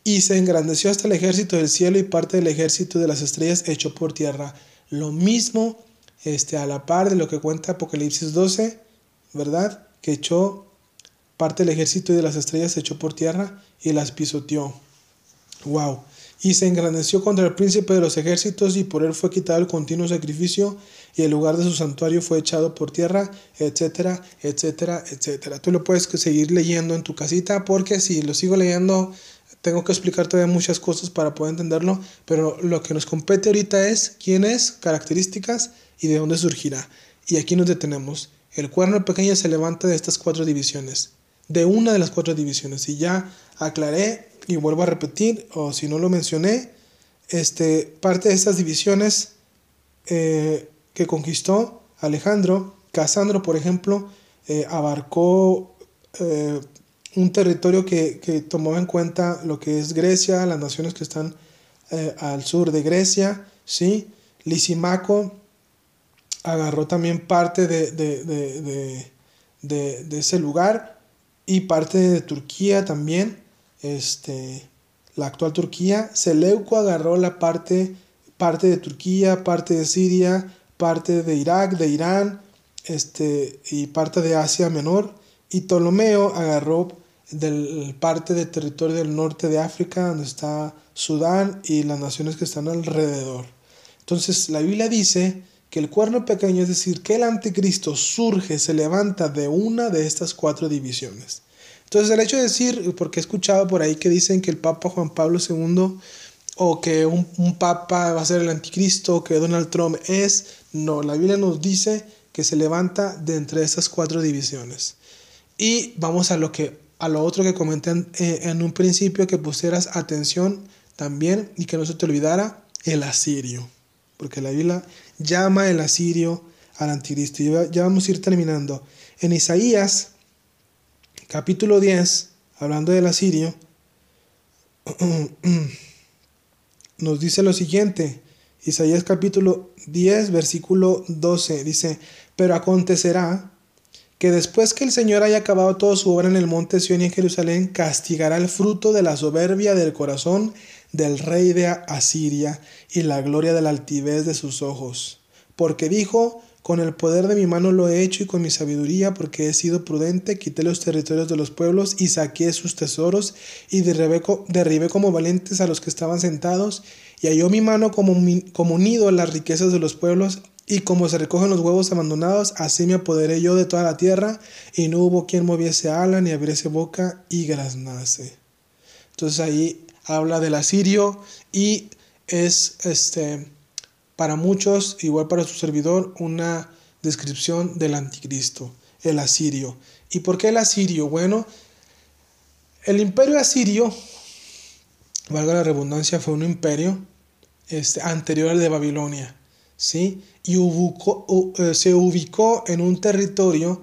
Y se engrandeció hasta el ejército del cielo y parte del ejército de las estrellas hecho por tierra. Lo mismo este, a la par de lo que cuenta Apocalipsis 12, ¿verdad? Que echó parte del ejército de las estrellas echó por tierra y las pisoteó. Wow. Y se engrandeció contra el príncipe de los ejércitos y por él fue quitado el continuo sacrificio y el lugar de su santuario fue echado por tierra, etcétera, etcétera, etcétera. Tú lo puedes seguir leyendo en tu casita porque si lo sigo leyendo tengo que explicar todavía muchas cosas para poder entenderlo, pero lo que nos compete ahorita es quién es, características y de dónde surgirá. Y aquí nos detenemos. El cuerno pequeño se levanta de estas cuatro divisiones, de una de las cuatro divisiones. Y ya aclaré y vuelvo a repetir, o si no lo mencioné, este, parte de estas divisiones eh, que conquistó Alejandro, Casandro, por ejemplo, eh, abarcó eh, un territorio que, que, tomó en cuenta lo que es Grecia, las naciones que están al sur de Grecia, ¿sí? Lisimaco agarró también parte de, de ese lugar y parte de Turquía también este, la actual Turquía. Seleuco agarró la parte, parte de Turquía, parte de Siria, parte de Irak, de Irán este, y parte de Asia Menor. Y Ptolomeo agarró del, parte del territorio del norte de África, donde está Sudán y las naciones que están alrededor. Entonces la Biblia dice que el cuerno pequeño, es decir, que el anticristo surge, se levanta de una de estas cuatro divisiones. Entonces el hecho de decir, porque he escuchado por ahí que dicen que el Papa Juan Pablo II o que un, papa va a ser el anticristo, que Donald Trump es, no, la Biblia nos dice que se levanta de entre estas cuatro divisiones. Y vamos a lo que a lo otro que comenté en, eh, en un principio que pusieras atención también y que no se te olvidara el asirio, porque la Biblia llama el asirio al anticristo. Y ya vamos a ir terminando. En Isaías capítulo 10, hablando del asirio, nos dice lo siguiente. Isaías capítulo 10, versículo 12, dice, pero acontecerá que después que el Señor haya acabado toda su obra en el monte Sion y en Jerusalén, castigará el fruto de la soberbia del corazón del rey de Asiria y la gloria de la altivez de sus ojos. Porque dijo, con el poder de mi mano lo he hecho y con mi sabiduría, porque he sido prudente, quité los territorios de los pueblos y saqué sus tesoros y derribé, derribé como valientes a los que estaban sentados y halló mi mano como, como nido en las riquezas de los pueblos y como se recogen los huevos abandonados, así me apoderé yo de toda la tierra y no hubo quien moviese ala ni abriese boca y graznase. Entonces ahí habla del asirio y es este para muchos, igual para su servidor, una descripción del anticristo, el asirio. ¿Y por qué el asirio? Bueno, el imperio asirio, valga la redundancia, fue un imperio este, anterior al de Babilonia, ¿sí? Y eh, se ubicó en un territorio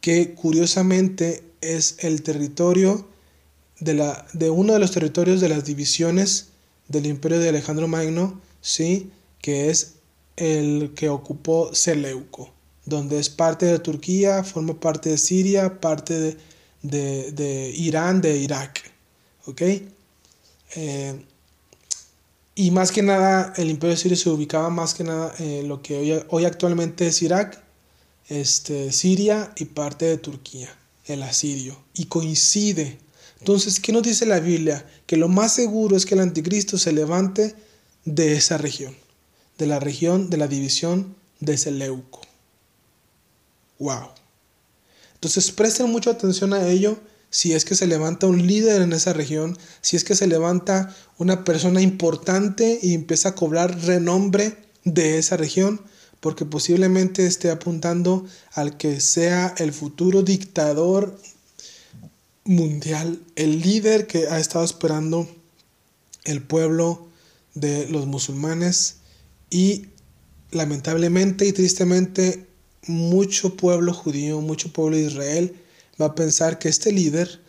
que curiosamente es el territorio de, la, de uno de los territorios de las divisiones del imperio de Alejandro Magno, ¿sí? que es el que ocupó Seleuco, donde es parte de Turquía, forma parte de Siria, parte de, Irán, de Irak. ¿ok? Eh, y más que nada, el imperio sirio se ubicaba más que nada en lo que hoy, hoy actualmente es Irak, este, Siria y parte de Turquía, el asirio. Y coincide entonces, ¿qué nos dice la Biblia? Que lo más seguro es que el anticristo se levante de esa región, de la región de la división de Seleuco. ¡Wow! Entonces, presten mucha atención a ello si es que se levanta un líder en esa región, si es que se levanta una persona importante y empieza a cobrar renombre de esa región, porque posiblemente esté apuntando al que sea el futuro dictador mundial, el líder que ha estado esperando el pueblo de los musulmanes. Y lamentablemente y tristemente mucho pueblo judío, mucho pueblo de Israel va a pensar que este líder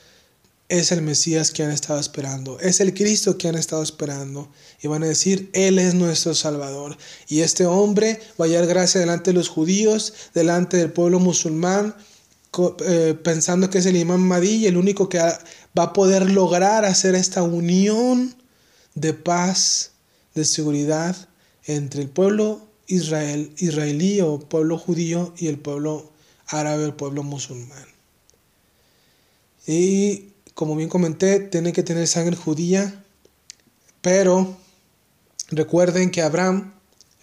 es el Mesías que han estado esperando, es el Cristo que han estado esperando. Y van a decir, Él es nuestro Salvador. Y este hombre va a hallar gracia delante de los judíos, delante del pueblo musulmán, eh, pensando que es el imán Mahdi el único que va a poder lograr hacer esta unión de paz, de seguridad entre el pueblo Israel, israelí o pueblo judío y el pueblo árabe, el pueblo musulmán. Y como bien comenté, tiene que tener sangre judía, pero recuerden que Abraham,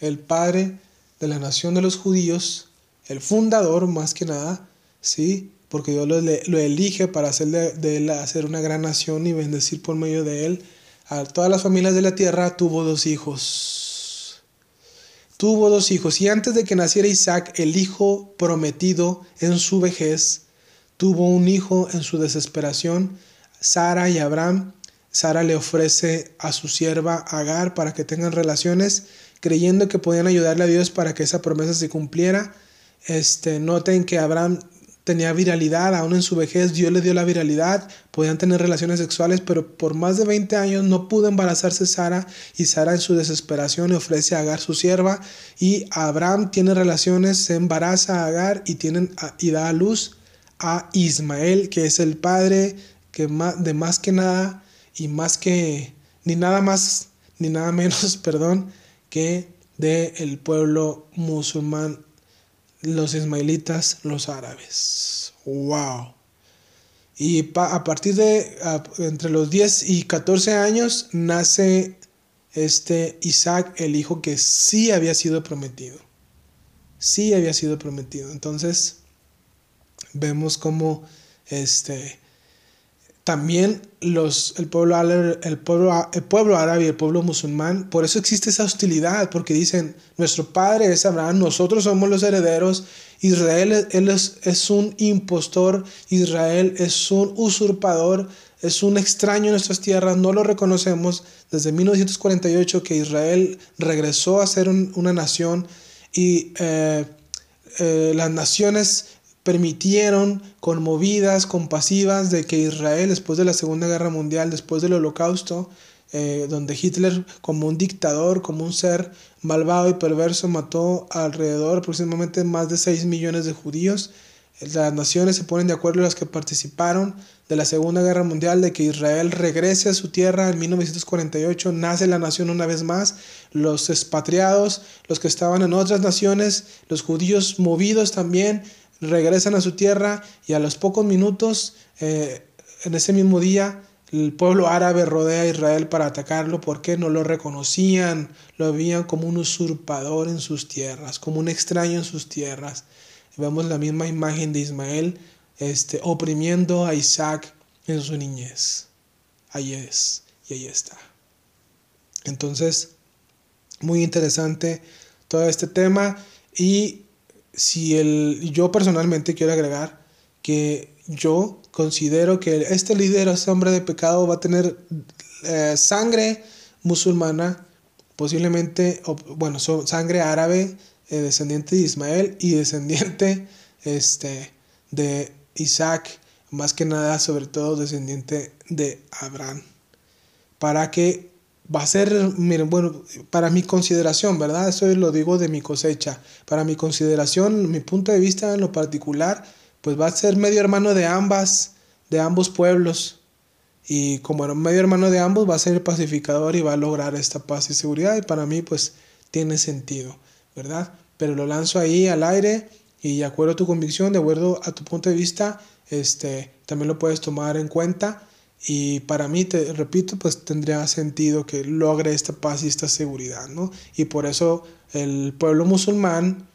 el padre de la nación de los judíos, el fundador más que nada, ¿sí? Porque Dios lo, elige para hacerle, de él hacer una gran nación y bendecir por medio de él a todas las familias de la tierra, tuvo dos hijos. Tuvo dos hijos y antes de que naciera Isaac, el hijo prometido en su vejez, tuvo un hijo en su desesperación, Sara y Abraham. Sara le ofrece a su sierva Agar para que tengan relaciones, creyendo que podían ayudarle a Dios para que esa promesa se cumpliera. Este, noten que Abraham tenía viralidad, aún en su vejez Dios le dio la viralidad, podían tener relaciones sexuales, pero por más de 20 años no pudo embarazarse Sara y Sara en su desesperación le ofrece a Agar su sierva y Abraham tiene relaciones, se embaraza a Agar y, tienen, y da a luz a Ismael, que es el padre que de más que nada y más que ni nada más ni nada menos, perdón, que de el pueblo musulmán los ismaelitas, los árabes. ¡Wow! Y a partir de entre los 10 y 14 años nace este Isaac, el hijo que sí había sido prometido. Sí había sido prometido. Entonces vemos cómo este también los, el, pueblo, el, pueblo, el pueblo árabe y el pueblo musulmán, por eso existe esa hostilidad, porque dicen, nuestro padre es Abraham, nosotros somos los herederos, Israel él es, es un impostor, Israel es un usurpador, es un extraño en nuestras tierras, no lo reconocemos. Desde 1948 que Israel regresó a ser una nación y eh, eh, las naciones permitieron, conmovidas, compasivas, de que Israel, después de la Segunda Guerra Mundial, después del Holocausto, eh, donde Hitler, como un dictador, como un ser malvado y perverso, mató alrededor aproximadamente más de 6 millones de judíos, las naciones se ponen de acuerdo, las que participaron de la Segunda Guerra Mundial, de que Israel regrese a su tierra en 1948, nace la nación una vez más, los expatriados, los que estaban en otras naciones, los judíos movidos también, regresan a su tierra y a los pocos minutos, eh, en ese mismo día, el pueblo árabe rodea a Israel para atacarlo porque no lo reconocían, lo veían como un usurpador en sus tierras, como un extraño en sus tierras. vemos la misma imagen de Ismael este, oprimiendo a Isaac en su niñez. ahí es y ahí está. Entonces, muy interesante todo este tema y si el, yo personalmente quiero agregar que yo considero que este líder, este hombre de pecado va a tener eh, sangre musulmana, posiblemente, bueno, sangre árabe, eh, descendiente de Ismael y descendiente este, de Isaac, más que nada, sobre todo descendiente de Abraham. Para que va a ser, miren, bueno, para mi consideración, ¿verdad? Eso lo digo de mi cosecha. Para mi consideración, mi punto de vista en lo particular, pues va a ser medio hermano de ambas, de ambos pueblos. Y como medio hermano de ambos, va a ser el pacificador y va a lograr esta paz y seguridad. Y para mí, pues, tiene sentido, ¿verdad? Pero lo lanzo ahí al aire y de acuerdo a tu convicción, de acuerdo a tu punto de vista, este, también lo puedes tomar en cuenta. Y para mí, te repito, pues tendría sentido que logre esta paz y esta seguridad, ¿no? Y por eso el pueblo musulmán,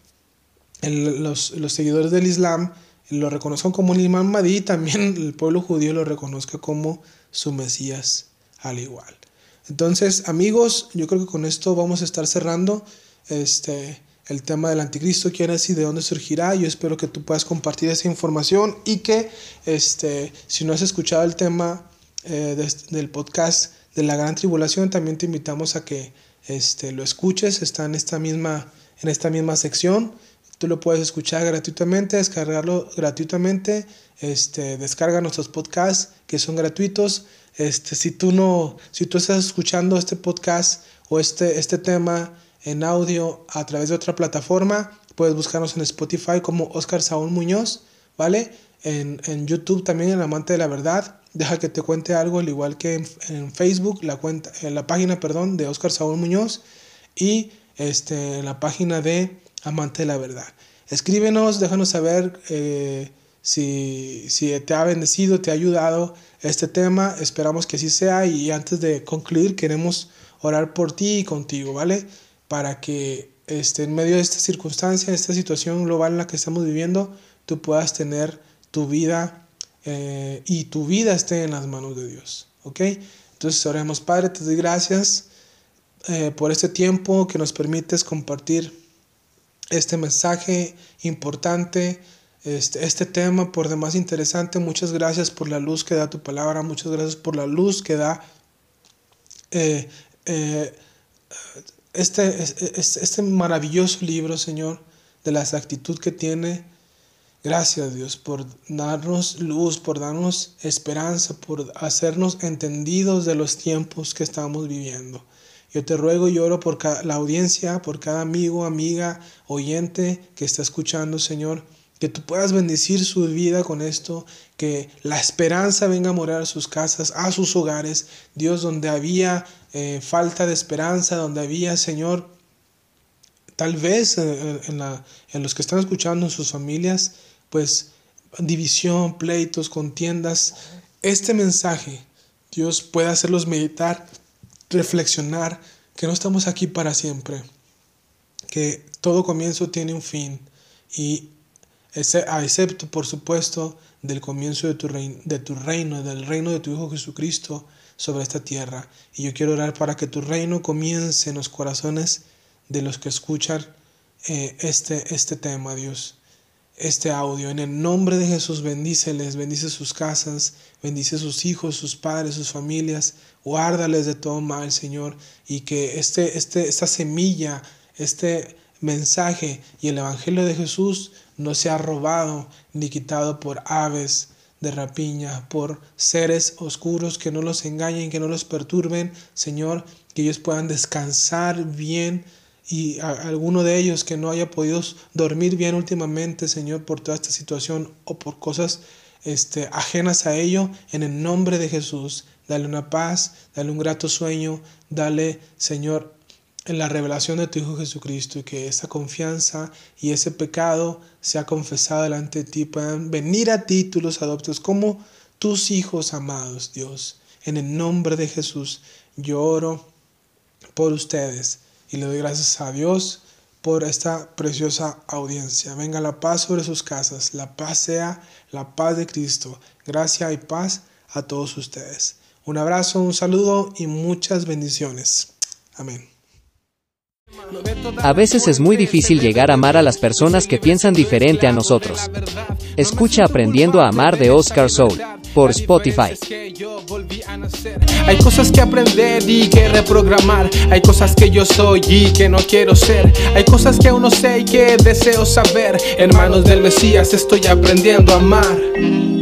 los, los seguidores del Islam, lo reconozcan como el Imam Mahdi, también el pueblo judío lo reconozca como su Mesías al igual. Entonces, amigos, yo creo que con esto vamos a estar cerrando este, el tema del anticristo, quién es y de dónde surgirá. Yo espero que tú puedas compartir esa información y que este, si no has escuchado el tema eh, del podcast de la gran tribulación, también te invitamos a que este, lo escuches. Está en esta misma, en esta misma sección. Tú lo puedes escuchar gratuitamente, descargarlo gratuitamente. Este, descarga nuestros podcasts que son gratuitos. Este, si tú no, si tú estás escuchando este podcast o este, este tema en audio a través de otra plataforma, puedes buscarnos en Spotify como Oscar Saúl Muñoz, ¿vale? En, en YouTube también en Amante de la Verdad. Deja que te cuente algo, al igual que en, Facebook, la, cuenta, en la página perdón, de Oscar Saúl Muñoz y este, la página de amante de la verdad. Escríbenos, déjanos saber eh, si, si te ha bendecido, te ha ayudado este tema. Esperamos que así sea y antes de concluir queremos orar por ti y contigo, ¿vale? Para que este, en medio de esta circunstancia, esta situación global en la que estamos viviendo, tú puedas tener tu vida eh, y tu vida esté en las manos de Dios, ¿ok? Entonces oremos, Padre, te doy gracias eh, por este tiempo que nos permites compartir este mensaje importante, este, este tema por demás interesante. Muchas gracias por la luz que da tu palabra, muchas gracias por la luz que da eh, eh, este, este maravilloso libro, Señor, de la exactitud que tiene. Gracias Dios por darnos luz, por darnos esperanza, por hacernos entendidos de los tiempos que estamos viviendo. Yo te ruego y oro por la audiencia, por cada amigo, amiga, oyente que está escuchando, Señor. Que tú puedas bendecir su vida con esto, que la esperanza venga a morar a sus casas, a sus hogares. Dios, donde había eh, falta de esperanza, donde había, Señor, tal vez eh, en, en los que están escuchando, en sus familias, pues división, pleitos, contiendas. Este mensaje, Dios puede hacerlos meditar reflexionar que no estamos aquí para siempre, que todo comienzo tiene un fin y excepto por supuesto del comienzo de tu, reino, de tu reino, del reino de tu Hijo Jesucristo sobre esta tierra. Y yo quiero orar para que tu reino comience en los corazones de los que escuchan eh, este, este tema, Dios este audio. En el nombre de Jesús, bendíceles, bendice sus casas, bendice sus hijos, sus padres, sus familias, guárdales de todo mal, Señor, y que este, este, esta semilla, este mensaje y el Evangelio de Jesús no sea robado ni quitado por aves de rapiña, por seres oscuros que no los engañen, que no los perturben, Señor, que ellos puedan descansar bien y alguno de ellos que no haya podido dormir bien últimamente, Señor, por toda esta situación o por cosas este, ajenas a ello, en el nombre de Jesús, dale una paz, dale un grato sueño, dale, Señor, en la revelación de tu Hijo Jesucristo y que esa confianza y ese pecado sea confesado delante de ti, puedan venir a ti, tú los adoptes como tus hijos amados, Dios. En el nombre de Jesús, yo oro por ustedes y le doy gracias a Dios por esta preciosa audiencia. Venga la paz sobre sus casas, la paz sea la paz de Cristo. Gracia y paz a todos ustedes. Un abrazo, un saludo y muchas bendiciones. Amén. A veces es muy difícil llegar a amar a las personas que piensan diferente a nosotros. Escucha Aprendiendo a Amar de Oscar Soul por Spotify. Hay cosas que aprender y que reprogramar. Hay cosas que yo soy y que no quiero ser. Hay cosas que aún no sé y que deseo saber. Hermanos del Mesías, estoy aprendiendo a amar.